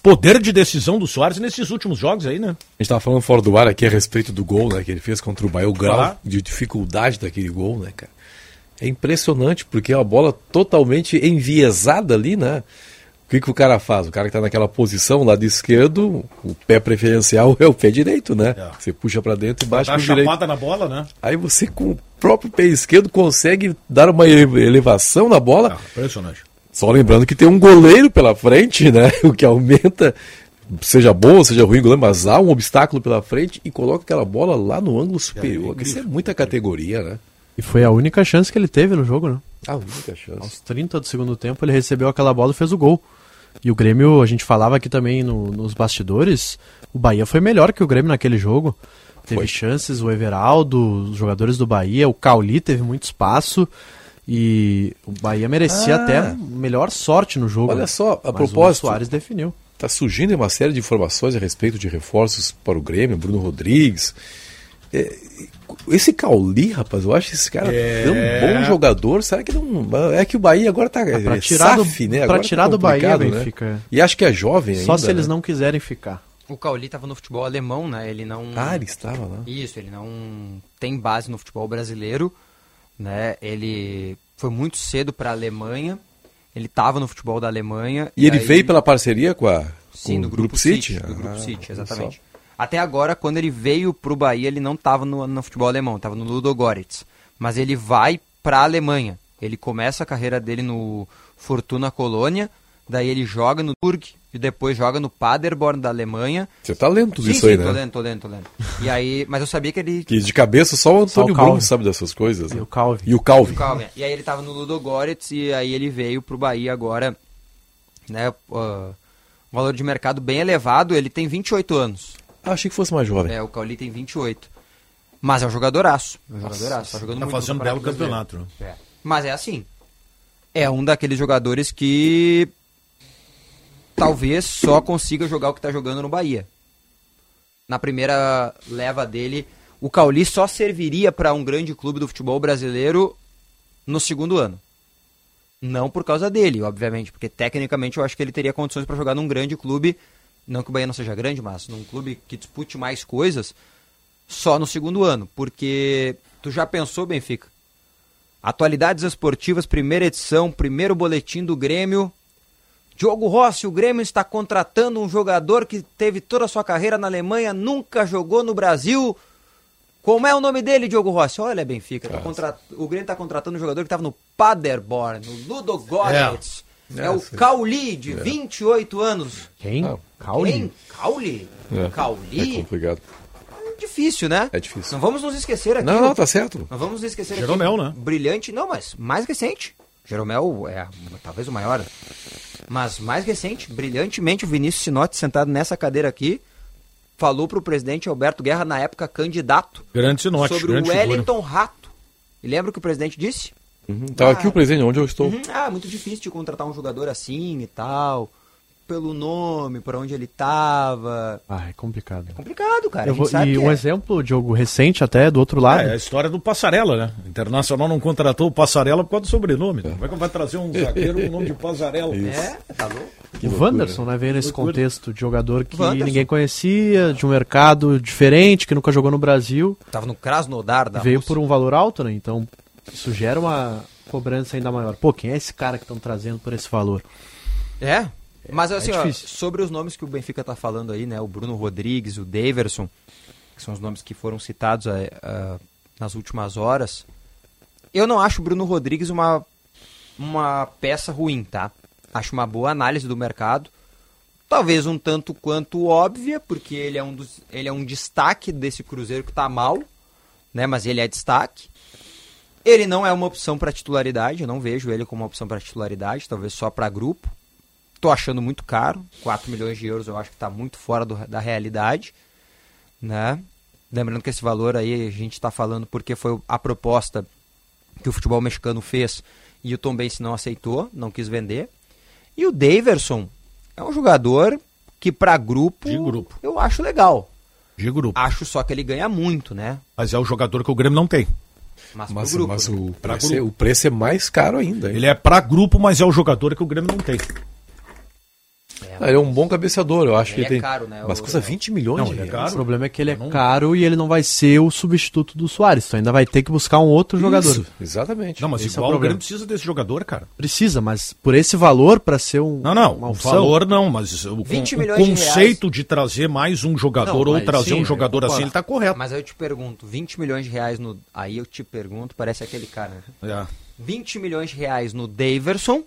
poder de decisão do Soares nesses últimos jogos aí, né? A gente estava falando fora do ar aqui a respeito do gol, né? Que ele fez contra o Bahia, o grau Ah. de dificuldade daquele gol, né, cara? É impressionante, porque é uma bola totalmente enviesada ali, né? O que, que o cara faz? O cara que tá naquela posição, lado esquerdo, o pé preferencial é o pé direito, né? Você puxa para dentro e bate o direito. chapada na bola, né? Aí você com o próprio pé esquerdo consegue dar uma ele- elevação na bola. Impressionante. Só lembrando que tem um goleiro pela frente, né? O que aumenta, seja bom, seja ruim, goleiro, mas há um obstáculo pela frente e coloca aquela bola lá no ângulo superior. Isso é muita categoria, né? E foi a única chance que ele teve no jogo, né? A única chance. Aos 30 do segundo tempo ele recebeu aquela bola e fez o gol. E o Grêmio, a gente falava aqui também no- nos bastidores, o Bahia foi melhor que o Grêmio naquele jogo. Teve Foi. chances, o Everaldo, os jogadores do Bahia, o Cauli teve muito espaço. E o Bahia merecia Ah. até melhor sorte no jogo. Olha só, a Mas propósito. O Soares definiu. Tá surgindo uma série de informações a respeito de reforços para o Grêmio, Bruno Rodrigues. É, esse Cauli, rapaz, eu acho esse cara É. tão bom jogador. Será que não. É que o Bahia agora tá. pra é tirar do- SAF, né? pra tá tirar do Bahia, né? Benfica. E acho que é jovem ainda. Só se eles né? não quiserem ficar. O Cauli estava no futebol alemão, né? Ele não. Ah, ele estava lá. Isso, ele não tem base no futebol brasileiro, né? Ele foi muito cedo para a Alemanha. Ele estava no futebol da Alemanha. E ele aí- veio pela parceria com a. Sim, do o Grupo, City. Do Ah, Grupo City, olha exatamente. só. Até agora, quando ele veio pro Bahia, ele não estava no, no futebol alemão, estava no Ludogorets. Mas ele vai para a Alemanha. Ele começa a carreira dele no Fortuna Colônia, daí ele joga no Turg e depois joga no Paderborn da Alemanha. Você tá lendo tudo sim, isso sim, aí, tô né? lendo, tô lendo, tô lendo. E aí, mas eu sabia que ele Que de cabeça só o Só Antônio o. Bruno sabe dessas coisas. né? E o Calvin. E o Calvin. O Calvin. E aí ele tava no Ludogorets e aí ele veio pro Bahia agora, né? ah, um valor de mercado bem elevado, ele tem 28 anos. Ah, achei que fosse mais jovem. É, o Cauli tem 28. Mas é um jogadoraço. É um jogadoraço. Tá jogando Tá muito fazendo belo Brasileiro. campeonato, né? É. Mas é assim. É um daqueles jogadores que talvez só consiga jogar o que tá jogando no Bahia. Na primeira leva dele, o Cauli só serviria para um grande clube do futebol brasileiro no segundo ano. Não por causa dele, obviamente, porque tecnicamente eu acho que ele teria condições para jogar num grande clube, não que o Bahia não seja grande, mas num clube que dispute mais coisas, só no segundo ano, porque tu já pensou, Benfica? Atualidades esportivas, primeira edição, primeiro boletim do Grêmio. Diogo Rossi, o Grêmio está contratando um jogador que teve toda a sua carreira na Alemanha, nunca jogou no Brasil. Como é o nome dele, Diogo Rossi? Olha, Benfica, tá contra- o Grêmio está contratando um jogador que estava no Paderborn, no Ludogorets. É, É, o sim. Cauli, de É. 28 anos. Quem? Ah, Cauli? Quem? Cauli? É. Cauli? É complicado. Difícil, né? É difícil. Não vamos nos esquecer aqui. Não, não, tá certo. Não vamos nos esquecer Jeromel, aqui. né? Brilhante, não, mas mais recente. Jeromel é talvez o maior. Mas mais recente, brilhantemente, o Vinícius Sinotti sentado nessa cadeira aqui falou pro presidente Alberto Guerra, na época candidato, Grande Sinote, sobre grande o figura. Wellington Rato. E lembra o que o presidente disse? Uhum. Tava aqui o presente onde eu estou. Uhum. Ah, muito difícil de contratar um jogador assim e tal. Pelo nome, por onde ele tava. Ah, é complicado. Complicado, cara. Vou- e que um é. exemplo, Diogo, recente até, do outro lado. É, a história do Passarela, né? O Internacional não contratou o Passarela por causa do sobrenome. Como é que vai trazer um zagueiro com o nome de Passarela? É, tá louco. o Wanderson, né, veio nesse Loucura. contexto de jogador que Wanderson. ninguém conhecia, de um mercado diferente, que nunca jogou no Brasil. Tava no Krasnodar da veio Rússia. por um valor alto, né? Então, isso gera uma cobrança ainda maior. Pô, quem é esse cara que estão trazendo por esse valor? É, mas assim, ó, difícil. sobre os nomes que o Benfica tá falando aí, né? O Bruno Rodrigues, o Daverson, que são os nomes que foram citados eh, ah, nas últimas horas. Eu não acho o Bruno Rodrigues uma, uma peça ruim, tá? Acho uma boa análise do mercado. Talvez um tanto quanto óbvia, porque ele é um, dos, ele é um destaque desse Cruzeiro que tá mal, né? Mas ele é destaque. Ele não é uma opção para titularidade, eu não vejo ele como uma opção para titularidade, talvez só para grupo. Tô achando muito caro, 4 milhões de euros eu acho que está muito fora do- da realidade, né? Lembrando que esse valor aí a gente está falando porque foi a proposta que o futebol mexicano fez e o Tom Bense não aceitou, não quis vender. E o Daverson é um jogador que para grupo, De grupo. eu acho legal. De grupo. Acho só que ele ganha muito, né? Mas é o jogador que o Grêmio não tem. Mas, Mas, grupo, mas né? o, preço é, o preço é mais caro ainda. hein? Ele é pra grupo, mas é o jogador que o Grêmio não tem. Ah, ele é um bom cabeceador, eu acho Ele que ele é tem. caro, né, Mas custa 20 milhões Não, de é reais. caro. O problema é que ele é caro e ele não vai ser o substituto do Soares. Tu ainda vai ter que buscar um outro jogador. Isso, exatamente. Não, mas Esse é o igual o. Grêmio precisa desse jogador, cara. Precisa, mas por esse valor, pra ser um. Não, não, uma o valor não, mas o, 20 o milhões de conceito de, trazer mais um jogador Não, ou trazer sim, um jogador assim, ele tá correto. Mas aí eu te pergunto, 20 milhões de reais no. Aí eu te pergunto, parece aquele cara, né? É. 20 milhões de reais no Daverson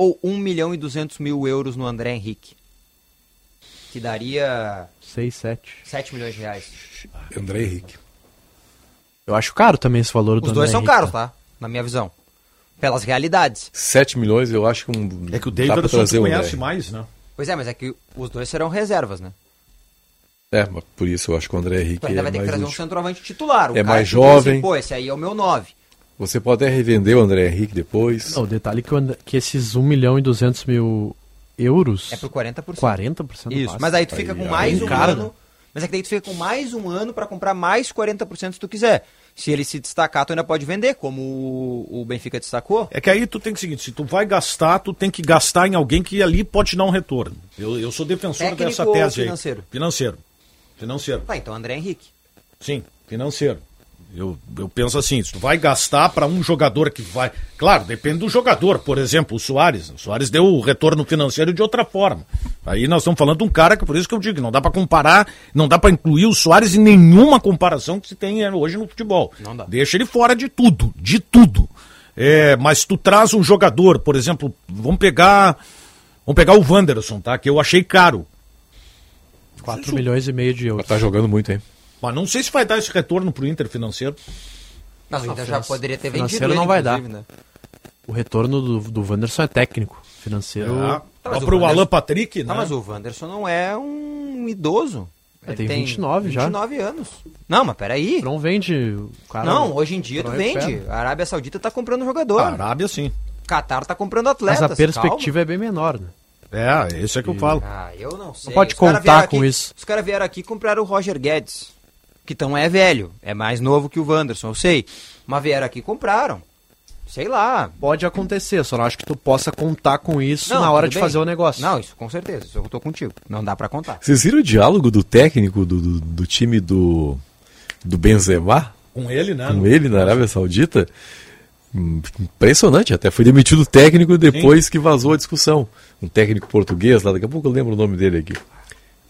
ou 1 milhão e 200 mil euros no André Henrique? Que daria 6, 7. 7 milhões de reais. André Henrique. Eu acho caro também esse valor do Os dois André são Henrique, caros, tá? Na minha visão. Pelas realidades. 7 milhões, eu acho que um. É que o Davidson trazer tu conhece André. mais, né? Pois é, mas é que os dois serão reservas, né? É, mas por isso eu acho que o André Henrique Tu ainda é vai ter que trazer um útil. centroavante titular. o É cara mais diz jovem. Assim, Pô, esse aí é o meu 9. Você pode até revender o André Henrique depois. Não, o detalhe é que, o que esses 1 milhão e 200 mil euros. É por 40%. 40% Isso, passa. mas aí tu fica com Aí, mais aí, um cara, ano. né? Mas é que daí tu fica com mais um ano pra comprar mais 40% se tu quiser. Se ele se destacar, tu ainda pode vender, como o, o Benfica destacou. É que aí tu tem que seguinte, se tu vai gastar, tu tem que gastar em alguém que ali pode dar um retorno. Eu, eu sou defensor Técnico dessa ou tese financeiro? aí. Financeiro. Financeiro. Tá, então André Henrique. Sim, financeiro. Eu, eu penso assim, se tu vai gastar para um jogador que vai. Claro, depende do jogador. Por exemplo, o Soares. O Soares deu o retorno financeiro de outra forma. Aí nós estamos falando de um cara que, por isso que eu digo, não dá para comparar, não dá para incluir o Soares em nenhuma comparação que se tem eh, hoje no futebol. Não dá. Deixa ele fora de tudo, de tudo. É, mas tu traz um jogador, por exemplo, vamos pegar. Vamos pegar o Wanderson, tá? Que eu achei caro. 4 milhões e meio de euros. Tá jogando muito, hein? Mas não sei se vai dar esse retorno pro Inter financeiro. Mas o Inter já poderia ter vendido financeiro ele, não vai dar. né? O retorno do, do Wanderson é técnico. Financeiro. Ah, Tá, mas pro o Wanderson- Alan Patrick, né? Tá, mas o Wanderson não é um idoso. É, Ele tem 29 já. 29 anos. Não, mas peraí. Não vende. O cara, Não, hoje em dia tu não vende. A Arábia Saudita tá comprando jogador. A Arábia, sim. Qatar tá comprando Mas atletas. a perspectiva é bem menor, né? É, esse é que eu falo. Ah, eu não sei. pode Os caras contar com aqui- isso. Os caras vieram aqui e compraram o Roger Guedes. Que tão é velho. É mais novo que o Wanderson, eu sei. Mas vieram aqui e compraram. Sei lá. Pode acontecer, só não acho que tu possa contar com isso Não, na hora de bem. fazer o negócio. Não, isso com certeza. Isso eu tô contigo. Não dá pra contar. Vocês viram o diálogo do técnico do, do, do time do, do Benzema? Com ele, né? Com ele na Arábia Saudita? Impressionante, até foi demitido o técnico depois que vazou a discussão. Um técnico português lá, daqui a pouco eu lembro o nome dele aqui.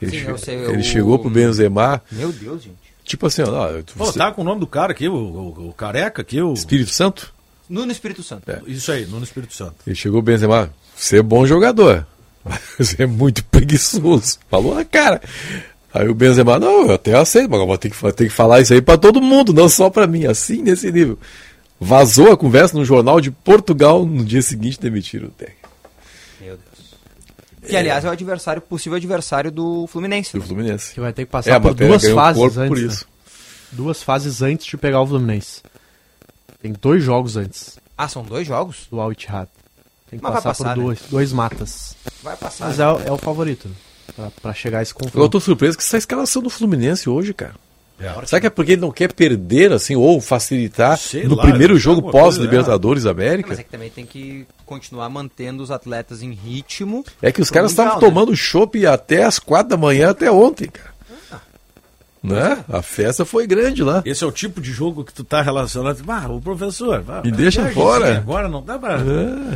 Ele, Sim, che- sei, ele o- chegou pro Benzema, Meu Deus, gente. Tipo assim, ó, ó, Pô, você- tá com o nome do cara aqui, o, o- o careca aqui, o... Espírito Santo? Nuno Espírito Santo. Isso aí, no Espírito Santo. Ele chegou o Benzema, você é bom jogador, mas você é muito preguiçoso. Falou na cara. Aí o Benzema, não, eu até aceito, mas eu vou ter que, vou ter que falar isso aí pra todo mundo, não só pra mim, assim nesse nível. Vazou a conversa no jornal de Portugal, no dia seguinte demitiram o técnico Meu Deus. Que, aliás, é o adversário, possível adversário do Fluminense. do né? Fluminense. Que vai ter que É, passar a por duas fases antes. por né? isso. Duas fases antes de pegar o Fluminense. Tem dois jogos antes Ah, são dois jogos? do Al Ittihad. Tem que Mas vai passar passar, por né? dois, dois matas. Vai passar. Mas é, o- é o favorito, né? Pra, pra chegar a esse Eu confronto. tô surpreso com essa escalação do Fluminense hoje, cara. É. Será que é porque ele não quer perder, assim, ou facilitar Sei no lá, primeiro jogo pós-Libertadores Não, América? mas é que também tem que continuar mantendo os atletas em ritmo. É que os caras estavam né? tomando chopp até as quatro da manhã, até ontem, cara. Né? A festa foi grande lá. Esse é o tipo de jogo que tu tá relacionado. Ah, o professor. vá, Me deixa fora. sim, Agora não dá pra.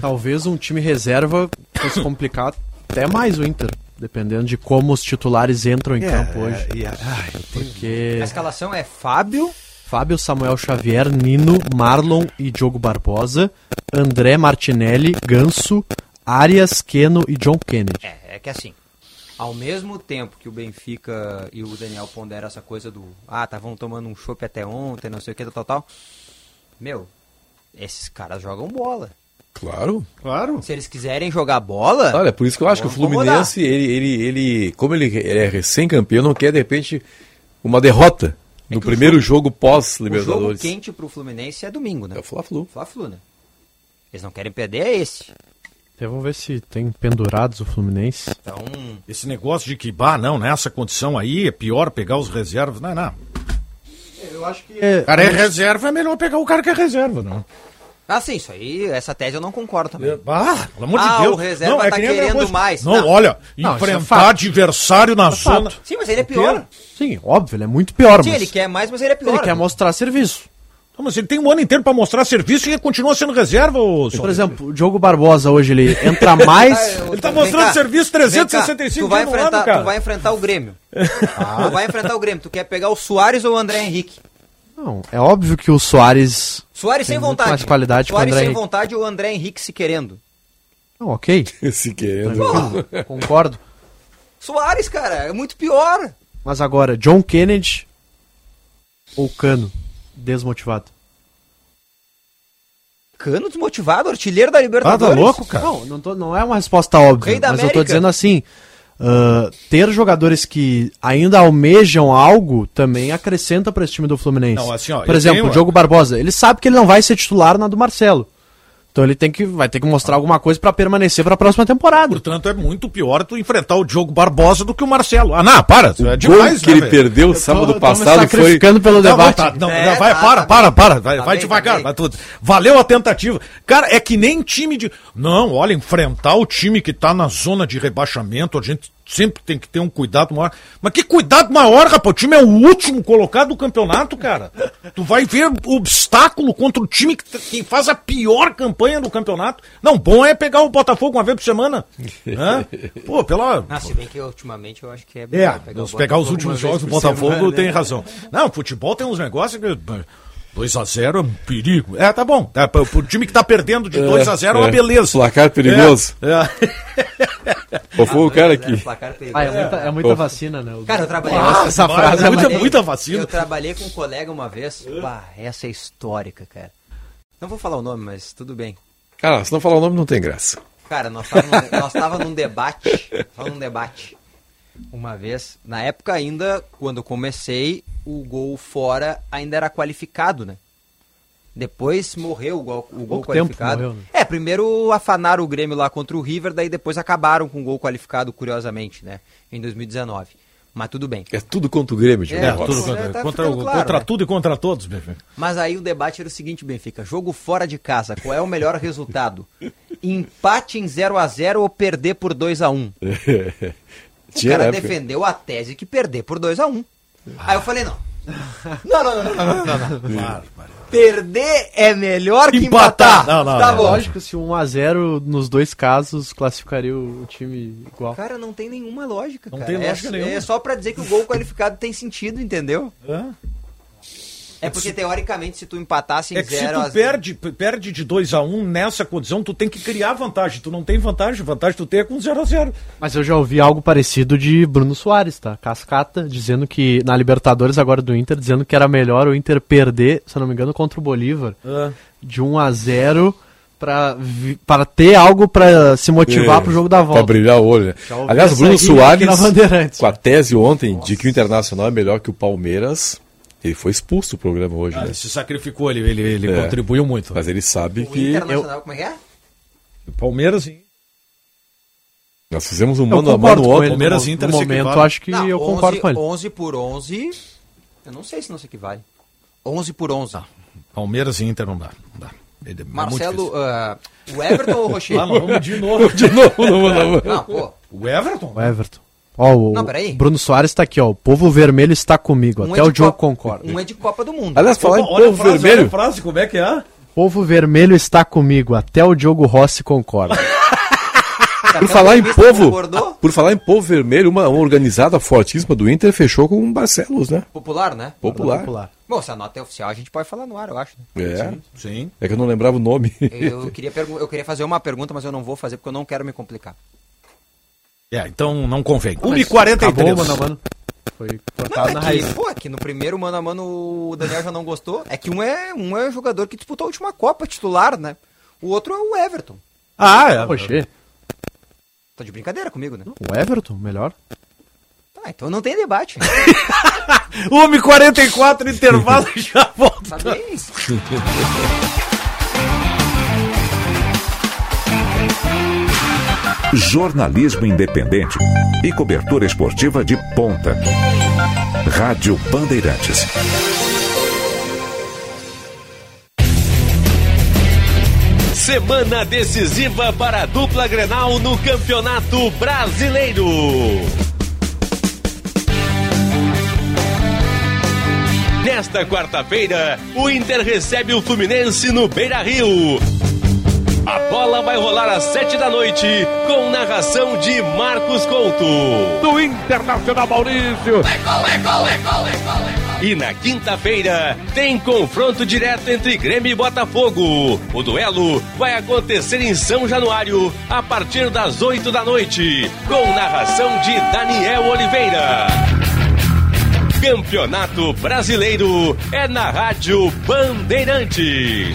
Talvez um time reserva fosse complicar até mais o Inter. Dependendo de como os titulares entram em campo hoje. É, e- ai, eu tenho- Porque A escalação é Fábio, Fábio, Samuel Xavier, Nino, Marlon e Diogo Barbosa, André Martinelli, Ganso, Arias, Keno e John Kennedy. É, é que assim, ao mesmo tempo que o Benfica e o Daniel ponderam essa coisa do ah, estavam tomando um chopp até ontem, não sei o que, tal, tal, tal. Meu, esses caras jogam bola. Claro. Claro. Se eles quiserem jogar bola, Olha, por isso que eu acho que o Fluminense, ele, ele, ele, como ele, é recém-campeão, não quer, de repente, uma derrota no que o primeiro o jogo, jogo pós-Libertadores. quente pro Fluminense é domingo, né? É o Fla-Flu. Fla-Flu, né? Eles não querem perder é esse. Então, vamos ver se tem pendurados o Fluminense. Então, esse negócio de que, bah, não, nessa condição aí é pior pegar os reservas. Não, não. Eu acho que. O cara é reserva, é melhor pegar o cara que é reserva, não. Ah, sim, isso aí, essa tese eu não concordo também. Ah, pelo amor ah, de Deus. o reserva não, é tá que nem querendo coisa. mais. Não, olha, Não, é enfrentar fato. adversário na É zona. Sim, mas ele é pior. Sim, óbvio, ele é muito pior, Sim, mas ele quer mais, mas ele é pior. ele quer mostrar serviço. Não, mas ele tem um ano inteiro pra mostrar serviço e continua sendo reserva, ô Por exemplo, o Diogo Barbosa hoje ele entra mais. Ele tá mostrando cá, serviço vem cá, 365 tu vai enfrentar, ano, cara. Tu vai enfrentar o Grêmio. Tu vai enfrentar o Grêmio. Tu quer pegar o Soares ou o André Henrique? Não, é óbvio que o Soares. Soares tem sem vontade. mais qualidade Soares sem Henrique. vontade ou o André Henrique se querendo. Não, ok. Se querendo. Tranquilo, Concordo. Soares, cara, é muito pior. Mas agora, John Kennedy ou Cano? Desmotivado. Cano desmotivado, artilheiro da Libertadores. Não, não, tô- não é uma resposta óbvia. Rei da mas eu tô América. dizendo assim: ah, ter jogadores que ainda almejam algo também acrescenta para esse time do Fluminense. Não, assim, ó, Por exemplo, tenho- o Diogo Barbosa, ele sabe que ele não vai ser titular na do Marcelo. Então ele tem que, vai ter que mostrar alguma coisa para permanecer para a próxima temporada. Portanto, é muito pior tu enfrentar o Diogo Barbosa do que o Marcelo. Ah, não, para. é gol demais, que né, ele velho? perdeu Eu sábado tô passado foi- sacrificando pelo Não, debate. Não, tá, não, É, vai, tá, para, tá para, bem. para, vai, Tá vai bem, devagar. tá bem. vai tudo. Valeu a tentativa. Cara, é que nem time de. Não, olha, enfrentar o time que tá na zona de rebaixamento, a gente sempre tem que ter um cuidado maior. Mas que cuidado maior, rapaz? O time é o último colocado do campeonato, cara. Tu vai ver obstáculo contra o time que, que faz a pior campanha do campeonato. Não, bom é pegar o Botafogo uma vez por semana. Hã? Pô, pela. Ah, se bem que ultimamente eu acho que é É, melhor pegar, o pegar os últimos jogos do Botafogo semana, tem né? razão. Não, futebol tem uns negócios que. 2x0 é um perigo. É, tá bom. É, pro, pro time que tá perdendo de 2x0 é, uma é. beleza. Placar perigoso. É, é. Pô, foi o cara que. Placar perigoso. Ah, é muita, é muita vacina, né? O- Cara, eu trabalhei. Ah, essa frase é é muita, muita vacina. Eu trabalhei com um colega uma vez. Pá, essa é histórica, cara. Não vou falar o nome, mas tudo bem. Cara, se não falar o nome não tem graça. Cara, nós estávamos nós tava num debate. Tava num debate. Uma vez. Na época ainda, quando eu comecei, o gol fora ainda era qualificado, né? Depois morreu o gol, o gol qualificado. morreu, né? É, primeiro afanaram o Grêmio lá contra o River, daí depois acabaram com o gol qualificado, curiosamente, né? Em 2019. Mas tudo bem. É tudo contra o Grêmio, Diogo É, É, tudo contra, tá contra, ficando claro, contra né? tudo e contra todos, filho. Mas aí o debate era o seguinte, Benfica. Jogo fora de casa, qual é o melhor resultado? Empate em 0 a 0 ou perder por 2 a 1 O Tinha cara época. defendeu a tese que perder por 2 a 1 Aí eu falei, não. Não, não, não, não, não, não, não. Perder é melhor que Empatar. empatar. Não, não, tá não. bom. Lógico, se 1x0 nos dois casos classificaria o time igual. Cara, não tem nenhuma lógica, Não cara. tem É- lógica nenhuma. É só pra dizer que o gol qualificado tem sentido, entendeu? É porque, teoricamente, se tu empatasse em É que se zero a tu perde, perde de 2x1 nessa condição, tu tem que criar vantagem. Tu não tem vantagem, vantagem tu tem é com 0x0. Mas eu já ouvi algo parecido de Bruno Soares, tá? Cascata, dizendo que na Libertadores agora do Inter, dizendo que era melhor o Inter perder, se eu não me engano, contra o Bolívar, de 1 a 0 pra, vi- para ter algo pra se motivar É, pro jogo da Pra volta. brilhar o olho, né? Aliás, o Bruno Soares, com a tese ontem de que o Internacional é melhor que o Palmeiras, ele foi expulso do programa hoje, Ah, né? ele se sacrificou, ele, ele, ele É. contribuiu muito. Mas ele sabe O que Internacional, como é que é? Palmeiras e nós fizemos um Eu mano a mano ele. Palmeiras no, Inter no momento, acho que Não, eu 11, concordo com ele. 11 por 11, eu não sei se não se equivale. 11 por 11. Palmeiras e Inter não dá. Não dá. Ele é muito Marcelo, ah, o Everton ou o Rocher? Ah, não, vamos de novo. De novo, no mano a mano. Não, pô. O Everton? O Everton. Ó, o Não, peraí. Bruno Soares tá aqui, ó. O povo vermelho está comigo. um Até é o Diogo concorda. Um é de Copa do Mundo. Aliás, falar em povo frase, olha vermelho. a frase, como é que é? Povo vermelho está comigo. Até o Diogo Rossi concorda. Por falar em povo, concordou? por falar em povo vermelho, uma, uma organizada fortíssima do Inter fechou com o Barcelos, né? Popular, né? Popular. Popular. Bom, se a nota é oficial, a gente pode falar no ar, eu acho. né? É. Sim. É que eu não lembrava o nome. Eu queria, eu queria fazer uma pergunta, mas eu não vou fazer porque eu não quero me complicar. É, então não convém. Acabou, 1h43. mano, a mano. Foi Não, cortado é na que, raiz. pô, é que no primeiro mano a mano o Daniel já não gostou. É que um é um é jogador que disputou a última Copa titular, né? O outro é o Everton. Ah, é. Poxa, Tá de brincadeira comigo, né? o Everton, melhor. Ah, então não tem debate. 1h44, intervalo, já volta. Tá bem? Jornalismo independente e cobertura esportiva de ponta. Rádio Bandeirantes. Semana decisiva para a dupla Grenal no Campeonato Brasileiro. Nesta quarta-feira, o Inter recebe o Fluminense no Beira Rio. A bola vai rolar às sete da noite, com narração de Marcos Couto. Do Internacional Maurício. E na quinta-feira, tem confronto direto entre Grêmio e Botafogo. O duelo vai acontecer em São Januário, a partir das oito da noite, com narração de Daniel Oliveira. Campeonato Brasileiro é na Rádio Bandeirantes.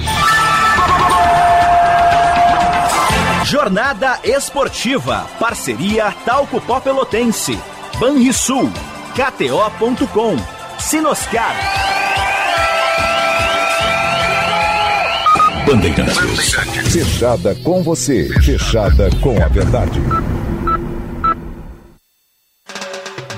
Jornada Esportiva. Parceria Talco Pó Pelotense. Banrisul. KTO.com. Sinoscar. Bandeirantes. Fechada com você. Fechada com a verdade.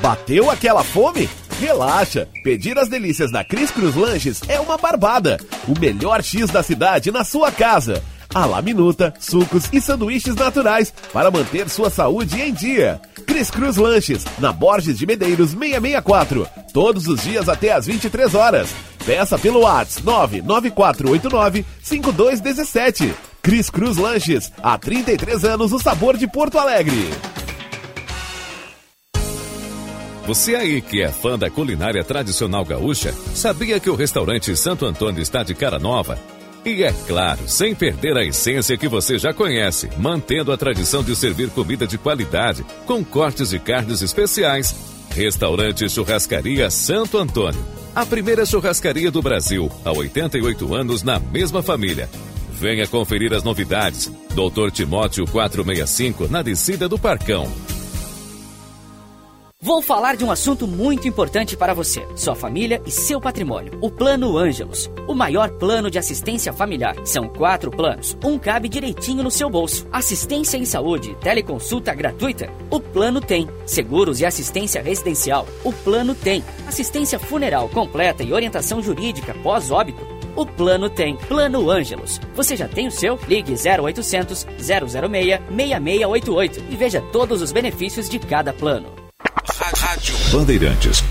Bateu aquela fome? Relaxa! Pedir as delícias da Cris Cruz Lanches é uma barbada. O melhor X da cidade na sua casa. A la minuta, sucos e sanduíches naturais para manter sua saúde em dia. Cris Cruz Lanches, na Borges de Medeiros 664. Todos os dias até às 23 horas. Peça pelo WhatsApp 99489 5217. Cris Cruz Lanches, há 33 anos o sabor de Porto Alegre. Você aí que é fã da culinária tradicional gaúcha, sabia que o restaurante Santo Antônio está de cara nova? E é claro, sem perder a essência que você já conhece, mantendo a tradição de servir comida de qualidade, com cortes de carnes especiais. Restaurante Churrascaria Santo Antônio. A primeira churrascaria do Brasil, há 88 anos na mesma família. Venha conferir as novidades. Doutor Timóteo 465, na descida do Parcão. Vou falar de um assunto muito importante para você, sua família e seu patrimônio. O Plano Ângelos, o maior plano de assistência familiar. São quatro planos, um cabe direitinho no seu bolso. Assistência em saúde, teleconsulta gratuita. O plano tem. Seguros e assistência residencial. O plano tem. Assistência funeral completa e orientação jurídica pós-óbito. O plano tem. Plano Ângelos. Você já tem o seu? Ligue 0800 006 6688 e veja todos os benefícios de cada plano. Rádio Bandeirantes.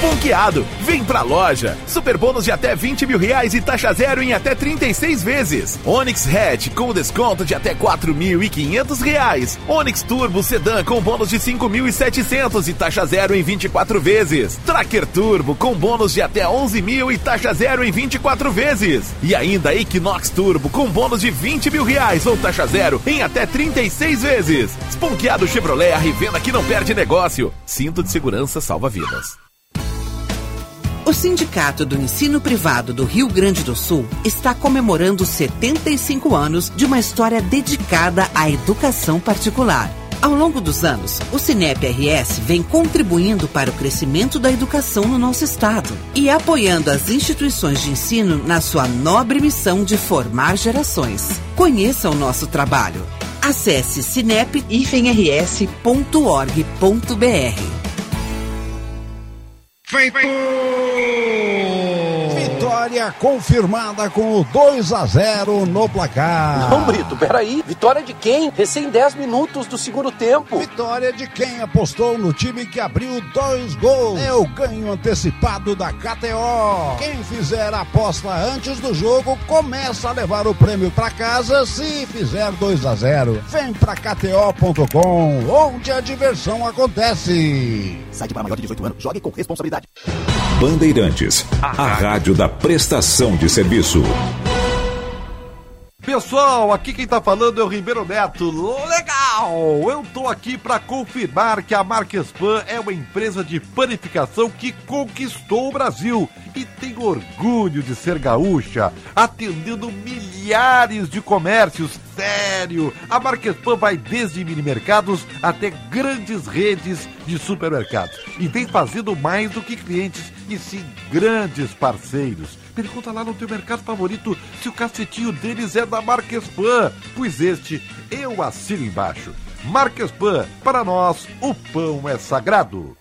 Esponqueado, vem pra loja. Super bônus de até 20 mil reais e taxa zero em até 36 vezes. Onix Hatch com desconto de até 4.500 reais. Onix Turbo Sedan com bônus de 5.700 e taxa zero em 24 vezes. Tracker Turbo com bônus de até 11 mil e taxa zero em 24 vezes. E ainda Equinox Turbo com bônus de 20 mil reais ou taxa zero em até 36 vezes. Esponqueado Chevrolet, a revenda que não perde negócio. Cinto de segurança salva vidas. O Sindicato do Ensino Privado do Rio Grande do Sul está comemorando 75 anos de uma história dedicada à educação particular. Ao longo dos anos, o Cinep RS vem contribuindo para o crescimento da educação no nosso estado e apoiando as instituições de ensino na sua nobre missão de formar gerações. Conheça o nosso trabalho. Acesse cinep-rs.org.br. Feito! Vitória confirmada com o 2 a 0 no placar. Não, Brito, peraí. Vitória de quem? Recém 10 minutos do segundo tempo. Vitória de quem apostou no time que abriu dois gols. É o ganho antecipado da KTO. Quem fizer a aposta antes do jogo começa a levar o prêmio para casa se fizer 2 a 0. Vem pra KTO.com, onde a diversão acontece. Site para maior de 18 anos. Jogue com responsabilidade. Bandeirantes, a rádio da prestação de serviço. Pessoal, aqui quem tá falando é o Ribeiro Neto. Legal! Eu tô aqui para confirmar que a Marquespan é uma empresa de panificação que conquistou o Brasil e tem orgulho de ser gaúcha, atendendo milhares de comércios. Sério! A Marquespan vai desde mini mercados até grandes redes de supermercados e vem fazendo mais do que clientes Torne-se grandes parceiros. Pergunta lá no teu mercado favorito se o cacetinho deles é da Marquespan, pois este eu assino embaixo. Marquespan, para nós, o pão é sagrado.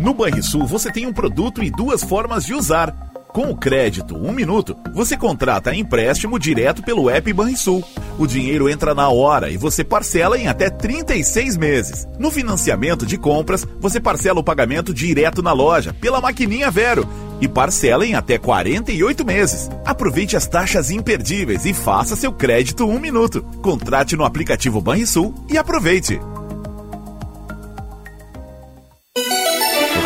No Banrisul você tem um produto e duas formas de usar. Com o crédito Um Minuto, você contrata empréstimo direto pelo app Banrisul. O dinheiro entra na hora e você parcela em até 36 meses. No financiamento de compras, você parcela o pagamento direto na loja, pela maquininha Vero, e parcela em até 48 meses. Aproveite as taxas imperdíveis e faça seu crédito Um Minuto. Contrate no aplicativo Banrisul e aproveite.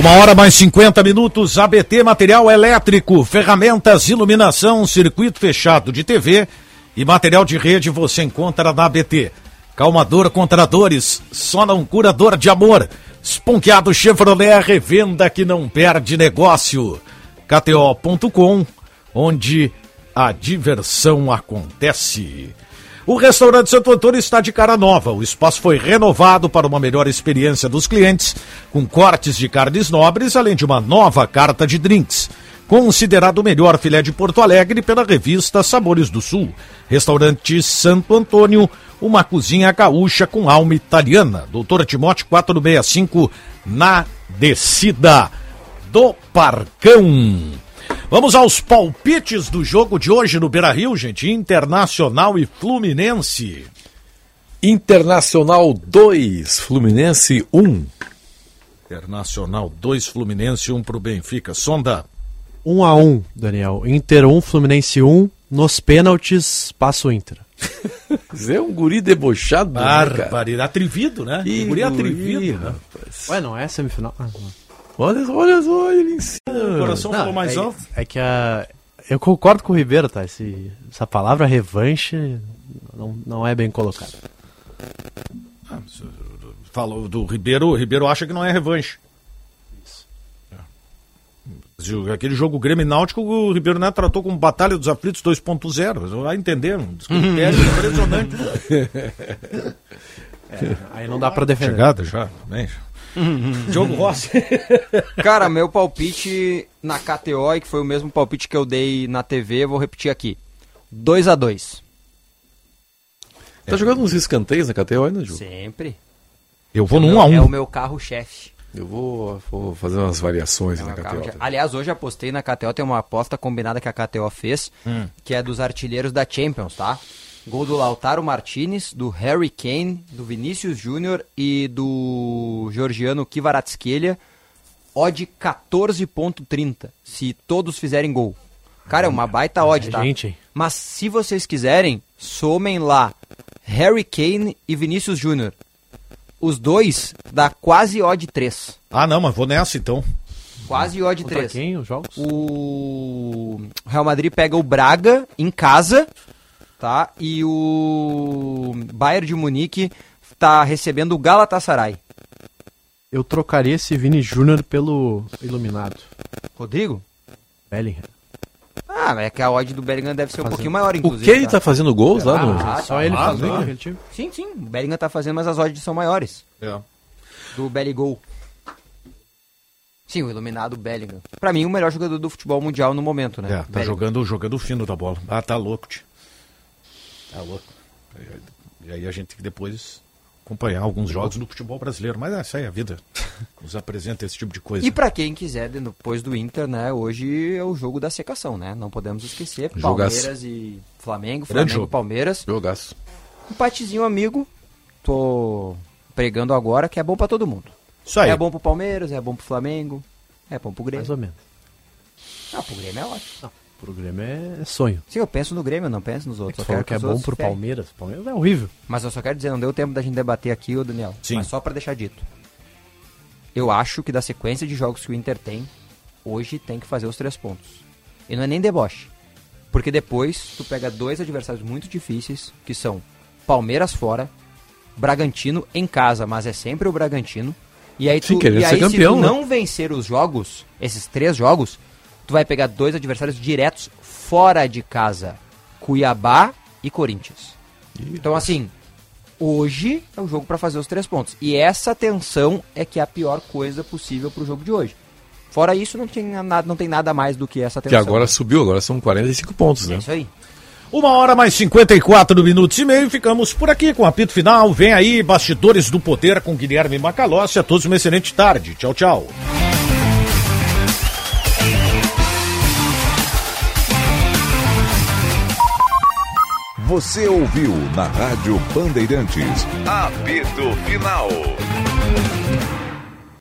Uma hora mais 50 minutos, ABT Material Elétrico, ferramentas, iluminação, circuito fechado de TV e material de rede você encontra na ABT. Calmador contra dores, só não curador de amor. Esponqueado Chevrolet, revenda que não perde negócio. KTO.com, onde a diversão acontece. O restaurante Santo Antônio está de cara nova. O espaço foi renovado para uma melhor experiência dos clientes, com cortes de carnes nobres, além de uma nova carta de drinks. Considerado o melhor filé de Porto Alegre pela revista Sabores do Sul. Restaurante Santo Antônio, uma cozinha gaúcha com alma italiana. Doutora Timote 465, na descida do Parcão. Vamos aos palpites do jogo de hoje no Beira Rio, gente. Internacional e Fluminense. Internacional 2, Fluminense 1. Internacional 2, Fluminense 1 para o Benfica. Sonda. 1 a 1 Daniel. Inter 1, Fluminense 1. Nos pênaltis, passa o Inter. Você é um guri debochado, né, Bárbaro, atrevido, né? Que Um guri guri, atrevido, né? rapaz. Ué, não é semifinal? Ah, não. Olha, olha só, ele ensina. O coração falou mais é, alto. É que a. Eu concordo com o Ribeiro, tá? Esse, essa palavra revanche não, não é bem colocada. Falou do Ribeiro, o Ribeiro acha que não é revanche. Isso. Aquele jogo Grêmio Náutico, o Ribeiro Neto tratou como Batalha dos Aflitos 2.0. Vai entender, um critério impressionante. É, aí não dá pra defender. Chegada já, bem. Diogo Rossi. Cara, meu palpite na KTO, e que foi o mesmo palpite que eu dei na TV, eu vou repetir aqui. 2 a 2 Tá jogando uns escanteios na KTO ainda, Ju? Sempre. Eu vou É no o 1 meu- a 1 É o meu carro-chefe. Eu vou, vou fazer umas variações É na KTO. Aliás, hoje apostei na KTO, tem uma aposta combinada que a KTO fez, Hum. que é dos artilheiros da Champions, tá? Gol do Lautaro Martinez, do Harry Kane, do Vinícius Júnior e do georgiano Kvaratskhelia. Odd 14.30, se todos fizerem gol. Cara, é uma baita odd, é tá? gente? Mas se vocês quiserem, somem lá Harry Kane e Vinícius Júnior. Os dois dá quase odd 3. Ah, não, mas vou nessa então. Quase odd Contra 3. quem os jogos? O Real Madrid pega o Braga em casa, tá? E o Bayern de Munique tá recebendo o Galatasaray. Eu trocaria esse Vini Júnior pelo Iluminado. Rodrigo? Bellingham. Ah, mas é que a odd do Bellingham deve ser um Fazendo. pouquinho maior, O inclusive. que ele tá fazendo gols lá no. Ah, Só tá. ele Ah, fazendo tá. time. Sim, sim. O Bellingham tá fazendo, mas as odds são maiores. É. Do Belligol. Sim, o iluminado Bellingham. Pra mim, o melhor jogador do futebol mundial no momento, né? É, tá Bellingham. jogando, jogando fino da bola. Ah, tá louco, tio. Tá louco. E aí a gente tem que depois acompanhar alguns jogos do futebol brasileiro. Mas essa aí é a vida. Nos apresenta esse tipo de coisa. E pra quem quiser, depois do Inter, né? Hoje é o jogo da secação, né? Não podemos esquecer. Jogaço. Palmeiras e Flamengo, Grande Flamengo jogo. e Palmeiras. Jogaço. Empatezinho amigo. Tô pregando agora que é bom pra todo mundo. Isso aí. É bom pro Palmeiras, é bom pro Flamengo, é bom pro Grêmio. Mais ou menos. Ah, pro Grêmio é ótimo. Pro Grêmio é sonho. Sim, eu penso no Grêmio, não penso nos outros. Eu falou quero que é bom pro. Palmeiras. Palmeiras é horrível. Mas eu só quero dizer, não deu tempo da gente debater aqui, ô Daniel. Sim. Mas só pra deixar dito. Eu acho que da sequência de jogos que o Inter tem, hoje tem que fazer os três pontos. E não é nem deboche. Porque depois tu pega dois adversários muito difíceis, que são Palmeiras fora, Bragantino em casa, mas é sempre o Bragantino. E aí, tu, Sim, e aí campeão, se tu né? não vencer os jogos, esses três jogos, tu vai pegar dois adversários diretos fora de casa. Cuiabá e Corinthians. Então assim, hoje é o jogo pra fazer os três pontos. E essa tensão é que é a pior coisa possível pro jogo de hoje. Fora isso, não tem nada, não tem nada mais do que essa Que tensão. agora subiu, agora são 45 pontos, né? É isso aí. Uma hora mais 54 minutos e meio, ficamos por aqui com o apito final. Vem aí, Bastidores do Poder com Guilherme Macalossi. A todos uma excelente tarde. Tchau, tchau. Você ouviu na Rádio Bandeirantes. Apito Final.